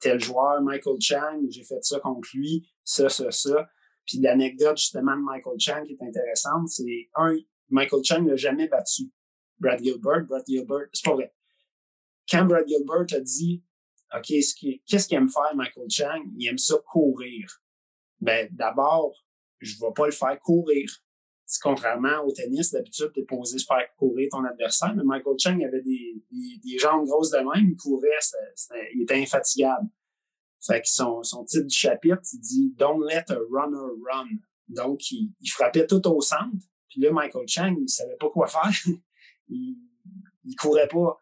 Tel joueur, Michael Chang, j'ai fait ça contre lui, ça, ça, ça. Puis l'anecdote justement de Michael Chang qui est intéressante, c'est un, Michael Chang n'a jamais battu Brad Gilbert. Brad Gilbert, c'est pas vrai. Quand Brad Gilbert a dit, OK, qu'est-ce qu'il aime faire, Michael Chang? Il aime ça courir. Ben, d'abord, je vais pas le faire courir. Contrairement au tennis, d'habitude, tu es posé faire courir ton adversaire, mais Michael Chang avait des, des, jambes grosses de même, il courait, il était infatigable. Fait que son, son titre du chapitre, il dit Don't let a runner run. Donc, il, frappait tout au centre. Puis là, Michael Chang, il savait pas quoi faire. il, il courait pas.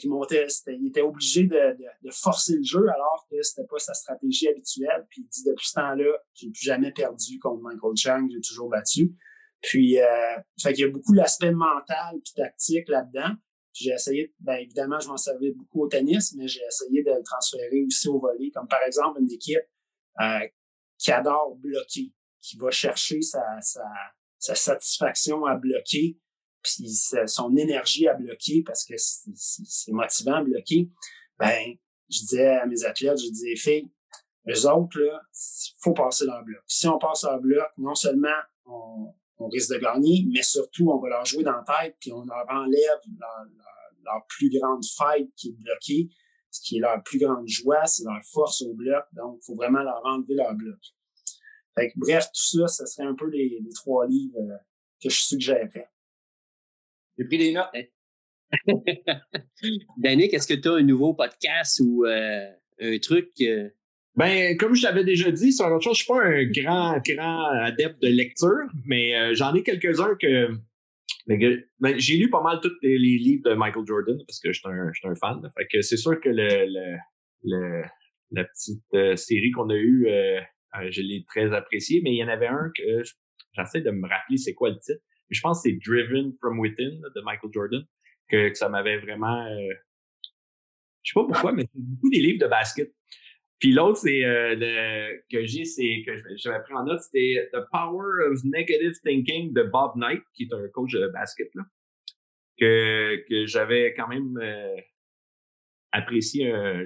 Qu'il montait, il était obligé de, de, forcer le jeu alors que c'était pas sa stratégie habituelle. Puis il dit depuis ce temps-là, j'ai plus jamais perdu contre Michael Chang, j'ai toujours battu. Puis, euh, fait qu'il y a beaucoup l'aspect mental puis tactique là-dedans. J'ai essayé, ben évidemment, je m'en servais beaucoup au tennis, mais j'ai essayé de le transférer aussi au volley, comme par exemple une équipe euh, qui adore bloquer, qui va chercher sa, sa, sa satisfaction à bloquer, puis son énergie à bloquer parce que c'est motivant à bloquer. Ben, je disais à mes athlètes, je disais, filles, les autres, là, faut passer leur bloc. Si on passe leur bloc, non seulement on, on risque de gagner, mais surtout, on va leur jouer dans la tête, puis on leur enlève leur, plus grande faille qui est bloquée, ce qui est leur plus grande joie, c'est leur force au bloc. Donc, il faut vraiment leur enlever leur bloc. Fait que, bref, tout ça, ce serait un peu les, trois livres euh, que je suggérerais. J'ai pris des notes. Danick, est-ce que tu as un nouveau podcast ou euh, un truc euh, ben, comme je t'avais déjà dit, sur autre chose, je suis pas un grand, grand adepte de lecture, mais euh, j'en ai quelques-uns que. Ben, j'ai lu pas mal tous les, livres de Michael Jordan parce que je suis un, un, fan. Fait que c'est sûr que le, le, la petite euh, série qu'on a eue, euh, je l'ai très appréciée, mais il y en avait un que j'essaie de me rappeler c'est quoi le titre. Mais je pense que c'est Driven from Within de Michael Jordan, que, que ça m'avait vraiment. je sais pas pourquoi, mais c'est beaucoup des livres de basket. Puis l'autre, c'est euh, que j'ai, c'est que j'avais pris en note, c'était The Power of Negative Thinking de Bob Knight, qui est un coach de basket là, que que j'avais quand même euh, apprécié un,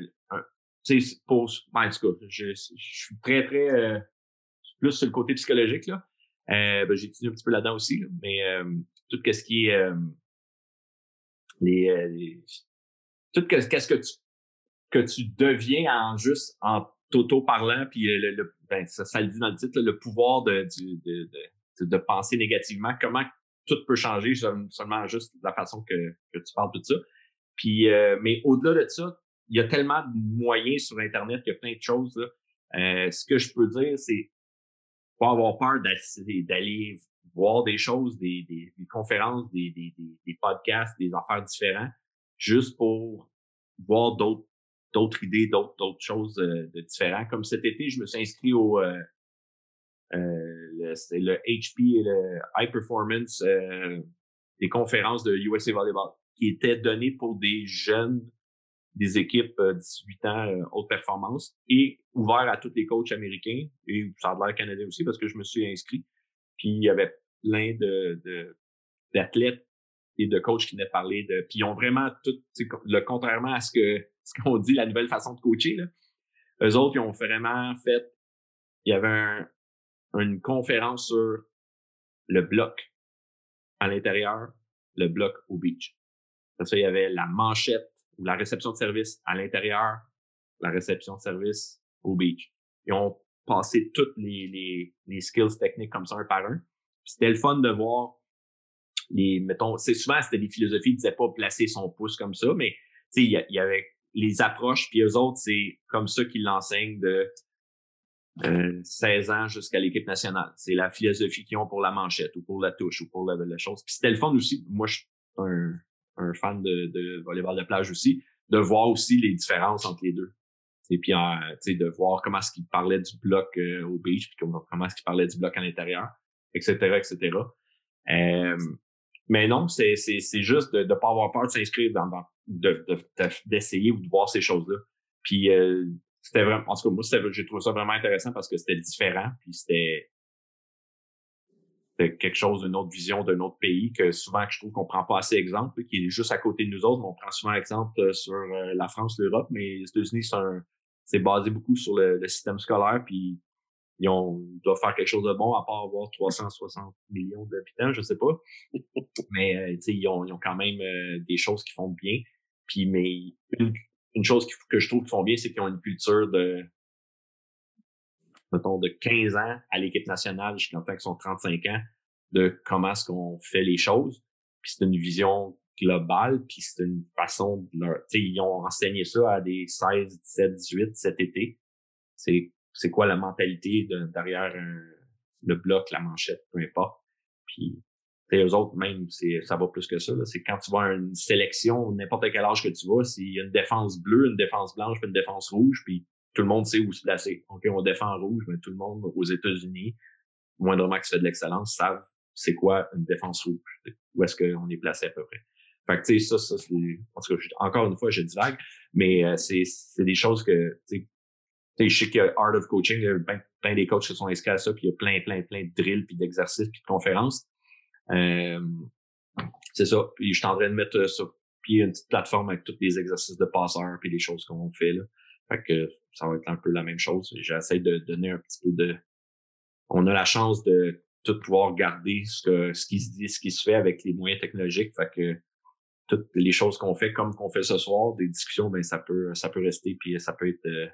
tu sais pour ben, en tout cas, je, suis très très euh, plus sur le côté psychologique là. Euh, ben, j'ai étudié un petit peu là-dedans aussi, mais euh, tout ce qui est les, tout qu'est-ce que tu que tu deviens en juste en t'auto-parlant, puis le, le ben, ça, ça, le dit dans le titre, le pouvoir de, de, de, de, penser négativement, comment tout peut changer seulement juste la façon que, que tu parles de ça. Puis, euh, mais au-delà de ça, il y a tellement de moyens sur Internet, il y a plein de choses. Là. Euh, ce que je peux dire, c'est pas avoir peur d'aller voir des choses, des, des, des conférences, des, des, podcasts, des affaires différents, juste pour voir d'autres d'autres idées, d'autres choses euh, de différentes. Comme cet été, je me suis inscrit au euh, euh le, le HP et le High Performance euh, des conférences de USA Volleyball qui étaient données pour des jeunes des équipes 18 ans haute performance et ouvert à tous les coachs américains et ça a l'air canadien aussi parce que je me suis inscrit. Puis il y avait plein de d'athlètes et de coachs qui venaient parler de puis ils ont vraiment tout le contrairement à ce que qu'on dit la nouvelle façon de coacher là. Eux autres ils ont vraiment fait il y avait un une conférence sur le bloc à l'intérieur, le bloc au beach. Après ça, il y avait la manchette ou la réception de service à l'intérieur, la réception de service au beach. Ils ont passé toutes les, les, les skills techniques comme ça un par un. C'était le fun de voir les, mettons, c'est souvent c'était des philosophies, ils disaient pas placer son pouce comme ça, mais tu sais, il y, avait les approches, puis eux autres, c'est comme ça qu'ils l'enseignent de 16 euh, ans jusqu'à l'équipe nationale. C'est la philosophie qu'ils ont pour la manchette ou pour la touche ou pour la, la chose. Puis c'était le fun aussi. Moi, je suis un, un fan de, de volleyball de plage aussi, de voir aussi les différences entre les deux. Et puis, euh, de voir comment est-ce qu'ils parlaient du bloc euh, au beach, puis comment, comment est-ce qu'ils parlaient du bloc à l'intérieur, etc., etc. Euh, mais non, c'est, juste de ne pas avoir peur de s'inscrire dans, dans de, d'essayer ou de voir ces choses-là. Puis euh, c'était vraiment, en tout cas, moi, j'ai trouvé ça vraiment intéressant parce que c'était différent, puis c'était, quelque chose d'une autre vision d'un autre pays que souvent je trouve qu'on prend pas assez exemple, qui est juste à côté de nous autres. on prend souvent exemple euh, sur euh, la France, l'Europe, mais les États-Unis, c'est, basé beaucoup sur le, système scolaire, puis ils, ont, doivent faire quelque chose de bon à part avoir 360 millions d'habitants, je sais pas. mais euh, ils, ont, ils ont quand même des choses qui font bien. Puis mais une, une chose que je trouve qu'ils font bien, c'est qu'ils ont une culture de mettons, de 15 ans à l'équipe nationale jusqu'à temps qu'ils sont 35 ans, de comment est-ce qu'on fait les choses. Puis c'est une vision globale, puis c'est une façon de leur... Tu sais, ils ont enseigné ça à des 16, 17, 18 cet été. C'est c'est quoi la mentalité de, derrière le bloc, la manchette, peu importe. Puis eux autres, même, c'est, ça va plus que ça. C'est quand tu vas à une sélection, n'importe quel âge que tu vas, s'il y a une défense bleue, une défense blanche, puis une défense rouge, puis tout le monde sait où se placer. OK, on défend en rouge, mais tout le monde aux États-Unis, moindrement que tu fais de l'excellence, savent c'est quoi une défense rouge, où est-ce qu'on est placé à peu près. Fait que, tu sais, ça, ça, c'est, en tout cas, encore une fois, je divague, mais euh, c'est, c'est des choses que, je sais qu'il y a Art of Coaching, il y a plein, des coachs qui sont inscrits à ça, puis il y a plein, plein, plein de drills, puis d'exercices, puis de conférences. Euh, c'est ça. Puis je suis en train de mettre sur pied une petite plateforme avec tous les exercices de passeur, puis les choses qu'on fait là. Fait que ça va être un peu la même chose. J'essaie de donner un petit peu de. On a la chance de tout pouvoir garder ce que ce qui se dit, ce qui se fait avec les moyens technologiques. Fait que toutes les choses qu'on fait comme qu'on fait ce soir, des discussions, ben ça peut ça peut rester puis ça peut être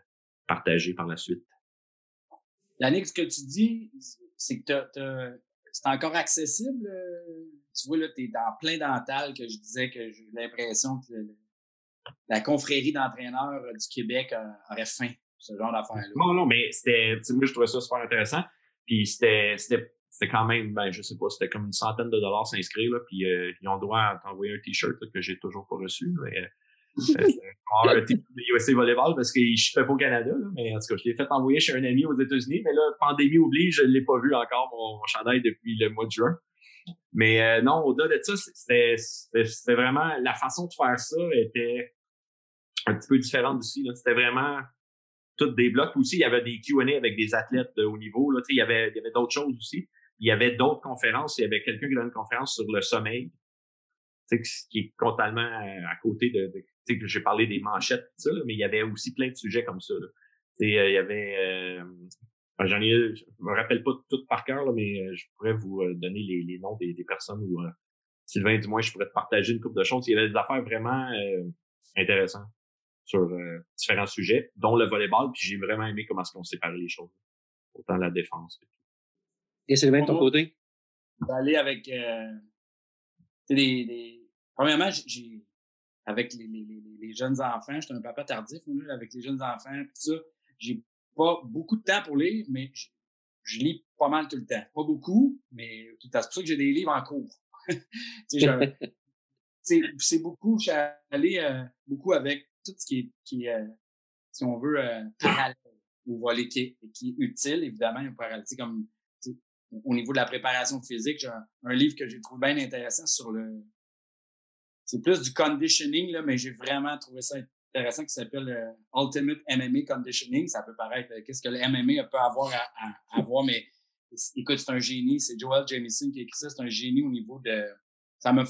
euh, partagé par la suite. Yannick, ce que tu dis, c'est que c'est encore accessible. Euh, tu vois, là, tu es dans plein dental que je disais que j'ai l'impression que la confrérie d'entraîneurs du Québec aurait faim, ce genre d'affaires-là. Non, non, mais c'était, moi, je trouvais ça super intéressant. Puis c'était, c'était, c'était quand même, ben, je sais pas, c'était comme une centaine de dollars s'inscrire, là, puis euh, ils ont droit à t'envoyer un t-shirt que j'ai toujours pas reçu. Mais, euh, euh t-shirt de USA Volleyball parce que je suis pas au Canada, là, mais en tout cas, je l'ai fait envoyer chez un ami aux États-Unis, mais là, pandémie oublie, je l'ai pas vu encore, mon, chandail, depuis le mois de juin. Mais euh, non, au-delà de ça, c'était, vraiment la façon de faire ça était un petit peu différente aussi. C'était vraiment tout des blocs. Aussi, il y avait des Q&A avec des athlètes de haut niveau. Là. Il y avait, il y avait d'autres choses aussi. Il y avait d'autres conférences. Il y avait quelqu'un qui donnait une conférence sur le sommeil, qui est totalement à côté de, de que j'ai parlé des manchettes, ça, mais il y avait aussi plein de sujets comme ça. Là. il y avait euh, J'en ai, je me rappelle pas tout par cœur, mais euh, je pourrais vous euh, donner les, les noms des, des personnes ou euh, Sylvain, du moins, je pourrais te partager une couple de choses. Il y avait des affaires vraiment intéressantes sur différents sujets, dont le volleyball, puis j'ai vraiment aimé comment est-ce qu'on séparait les choses. Autant la défense. Et Sylvain, de ton côté? D'aller avec euh, des, des... Premièrement, j'ai avec les, les, les, jeunes enfants, j'étais un papa tardif, avec les jeunes enfants, tout ça, j'ai pas beaucoup de temps pour lire, mais je, lis pas mal tout le temps. Pas beaucoup, mais c'est pour ça que j'ai des livres en cours. c'est beaucoup, je allé euh, beaucoup avec tout ce qui est, qui euh, si on veut, euh, parallèle ou volet qui est, qui est utile, évidemment, comme au niveau de la préparation physique, j'ai un, livre que j'ai trouvé bien intéressant sur le. C'est plus du conditioning, là, mais j'ai vraiment trouvé ça intéressant qui s'appelle euh, Ultimate MMA Conditioning. Ça peut paraître, euh, qu'est-ce que le MMA peut avoir à, voir, mais écoute, c'est un génie. C'est Joel Jamieson qui a écrit ça. C'est un génie au niveau de. Ça m'a.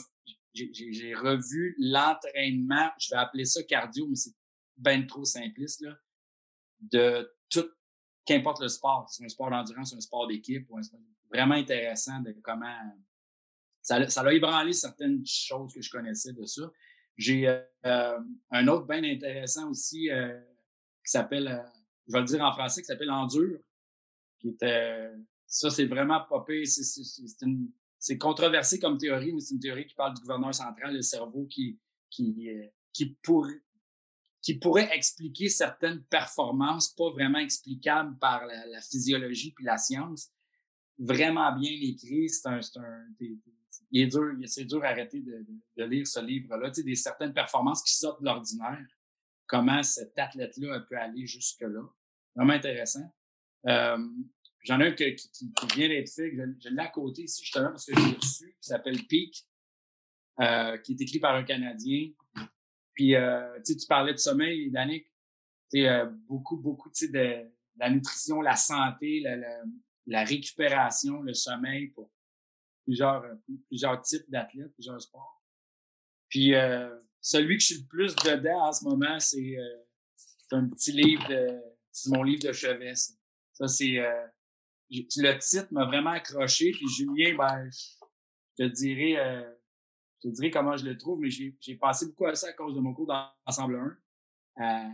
J'ai revu l'entraînement. Je vais appeler ça cardio, mais c'est bien trop simpliste, là. De tout qu'importe le sport, c'est un sport d'endurance, un sport d'équipe, vraiment intéressant de comment ça, ça a ébranlé certaines choses que je connaissais de ça. J'ai euh, un autre bien intéressant aussi euh, qui s'appelle, euh, je vais le dire en français, qui s'appelle Endure, qui était, ça c'est vraiment popé, c'est controversé comme théorie, mais c'est une théorie qui parle du gouverneur central, le cerveau qui, pourrait, expliquer certaines performances pas vraiment explicables par la, physiologie puis la science. Vraiment bien écrit, c'est un il est dur, c'est dur d'arrêter de, de, lire ce livre-là. Tu sais, des certaines performances qui sortent de l'ordinaire. Comment cet athlète-là peut aller jusque-là. Vraiment intéressant. Euh, J'en ai un qui, qui, qui, vient d'être fait, je, je l'ai à côté ici justement parce que j'ai reçu, qui s'appelle Peak, euh, qui est écrit par un Canadien. Puis, euh, tu parlais de sommeil, Danick. Euh, beaucoup, beaucoup, tu sais, de, la nutrition, la santé, la, la, la récupération, le sommeil pour plusieurs, euh, plusieurs types d'athlètes, plusieurs sports. Puis euh, celui que je suis le plus dedans en ce moment, c'est euh, un petit livre de. C'est mon livre de chevet. Ça, ça c'est. Euh, le titre m'a vraiment accroché. Puis Julien, ben, je te dirais. Euh, je te dirais comment je le trouve, mais j'ai passé beaucoup à ça à cause de mon cours d'ensemble 1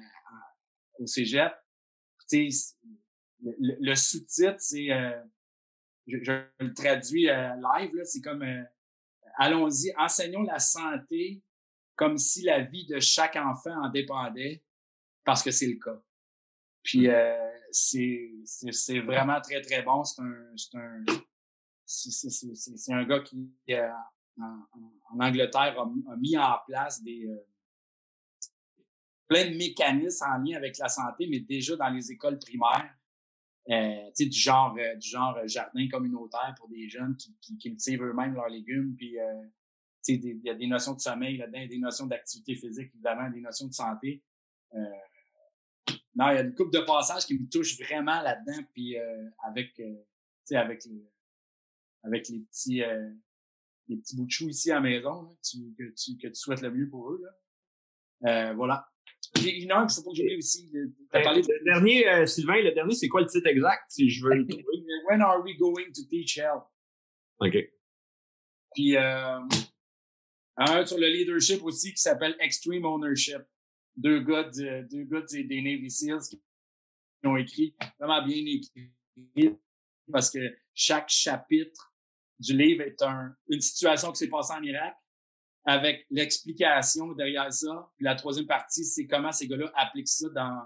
au Cégep. Sais, le, le sous-titre, c'est je, le traduis euh, live, c'est comme euh, allons-y, enseignons la santé comme si la vie de chaque enfant en dépendait, parce que c'est le cas. Puis mmh. euh, c'est vraiment très, très bon. C'est un, c'est un, un gars qui, en, en, Angleterre, a, mis en place des plein de mécanismes en lien avec la santé, mais déjà dans les écoles primaires euh, du genre euh, du genre euh, jardin communautaire pour des jeunes qui, qui cultivent eux-mêmes leurs légumes puis euh, il y a des notions de sommeil là-dedans, des notions d'activité physique évidemment, des notions de santé. Euh, non, il y a une coupe de passages qui me touchent vraiment là-dedans puis avec avec avec les petits les petits bouts de choux ici à la maison là, tu, que tu que tu souhaites le mieux pour eux là. voilà. J'ai une heure, pas que j'ai aussi. T'as parlé de... Le dernier, euh, Sylvain, le dernier, c'est quoi le titre exact, si je veux le trouver? When are we going to teach health? OK. Puis, euh, un sur le leadership aussi qui s'appelle Extreme Ownership. Deux gars, de, deux gars des Navy SEALs qui ont écrit, vraiment bien écrit, parce que chaque chapitre du livre est un, une situation qui s'est passée en Irak avec l'explication derrière ça. Puis la troisième partie, c'est comment ces gars-là appliquent ça dans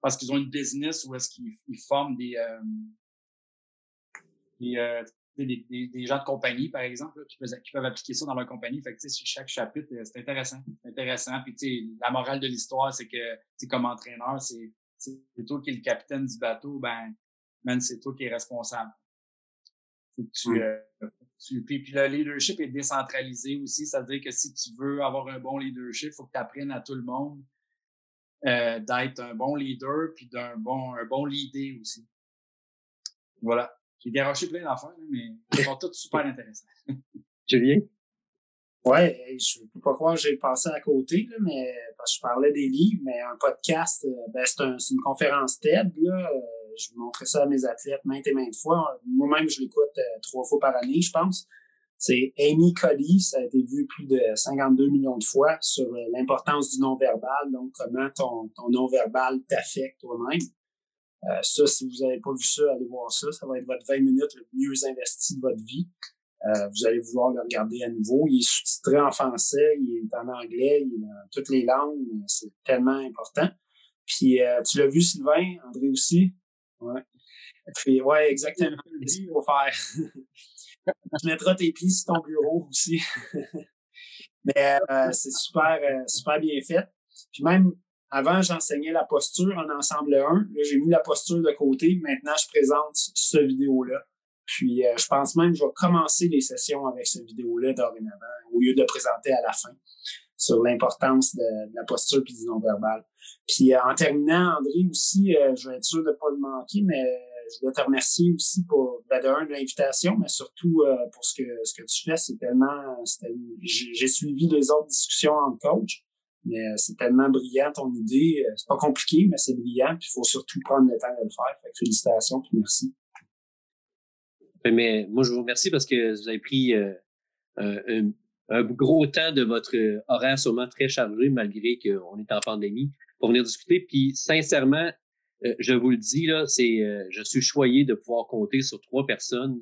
parce qu'ils ont une business ou est-ce qu'ils forment des, euh, euh, des, des, des, gens de compagnie, par exemple, qui, peuvent, qui, peuvent, appliquer ça dans leur compagnie. Fait que sur chaque chapitre, euh, c'est intéressant. intéressant. Puis la morale de l'histoire, c'est que comme entraîneur, c'est toi qui es le capitaine du bateau, ben, man, c'est toi qui es responsable. Faut que tu, euh, puis, puis, le leadership est décentralisé aussi. C'est-à-dire que si tu veux avoir un bon leadership, il faut que tu apprennes à tout le monde euh, d'être un bon leader puis d'un bon, un bon leader aussi. Voilà. J'ai garoché plein d'affaires, mais ils sont tous super intéressants. Julien? Ouais, je ne peux pas croire que j'ai passé à côté, là, mais parce que je parlais des livres, mais un podcast, euh, ben, c'est un, une conférence TED. Là, euh, je montrais ça à mes athlètes maintes et maintes fois. Moi-même, je l'écoute euh, trois fois par année, je pense. C'est Amy Cuddy, ça a été vu plus de 52 millions de fois sur l'importance du non-verbal, donc comment ton, ton non-verbal t'affecte toi-même. Euh, ça, si vous n'avez pas vu ça, allez voir ça. Ça va être votre 20 minutes le mieux investi de votre vie. Euh, vous allez vouloir le regarder à nouveau. Il est sous-titré en français, il est en anglais, il est dans toutes les langues. C'est tellement important. Puis euh, tu l'as vu, Sylvain, André aussi? Ouais. Puis ouais, exactement. Qu'il faut faire? tu mettras tes pieds sur ton bureau aussi. Mais euh, c'est super, super bien fait. Puis même avant, j'enseignais la posture en ensemble 1. Là, j'ai mis la posture de côté. Maintenant, je présente ce vidéo-là. Puis euh, je pense même que je vais commencer les sessions avec cette vidéo-là dorénavant, au lieu de le présenter à la fin, sur l'importance de, la posture puis du non-verbal. Puis euh, en terminant, André aussi, euh, je vais être sûr de ne pas le manquer, mais je dois te remercier aussi pour ben, de, de l'invitation, mais surtout pour ce que ce que tu fais. C'est tellement. J'ai suivi les autres discussions en coach. Mais euh, c'est tellement brillant ton idée. C'est pas compliqué, mais c'est brillant. Puis il faut surtout prendre le temps de le faire. Fait que félicitations puis merci. Mais moi, je vous remercie parce que vous avez pris un, un, gros temps de votre horaire sûrement très chargé, malgré qu'on est en pandémie, pour venir discuter. Puis sincèrement, je vous le dis, là, c'est je suis choyé de pouvoir compter sur trois personnes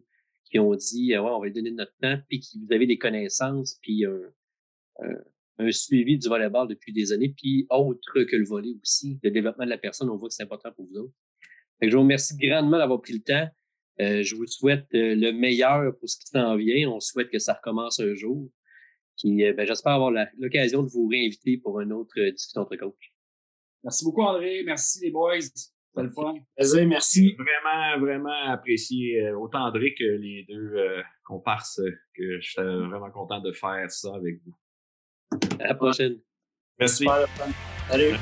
qui ont dit ouais, on va lui donner notre temps, puis qui vous avez des connaissances, puis un, un, suivi du volleyball depuis des années, puis autre que le volley aussi, le développement de la personne, on voit que c'est important pour vous autres. je vous remercie grandement d'avoir pris le temps. Euh, je vous souhaite euh, le meilleur pour ce qui s'en vient. On souhaite que ça recommence un jour. Puis, euh, ben, j'espère avoir l'occasion de vous réinviter pour une autre discussion entre coach. Merci beaucoup, André. Merci, les boys. C'était le fun. merci. Vraiment, vraiment apprécié autant André que les deux comparses que je suis vraiment content de faire ça avec vous. À la prochaine. Merci. Salut.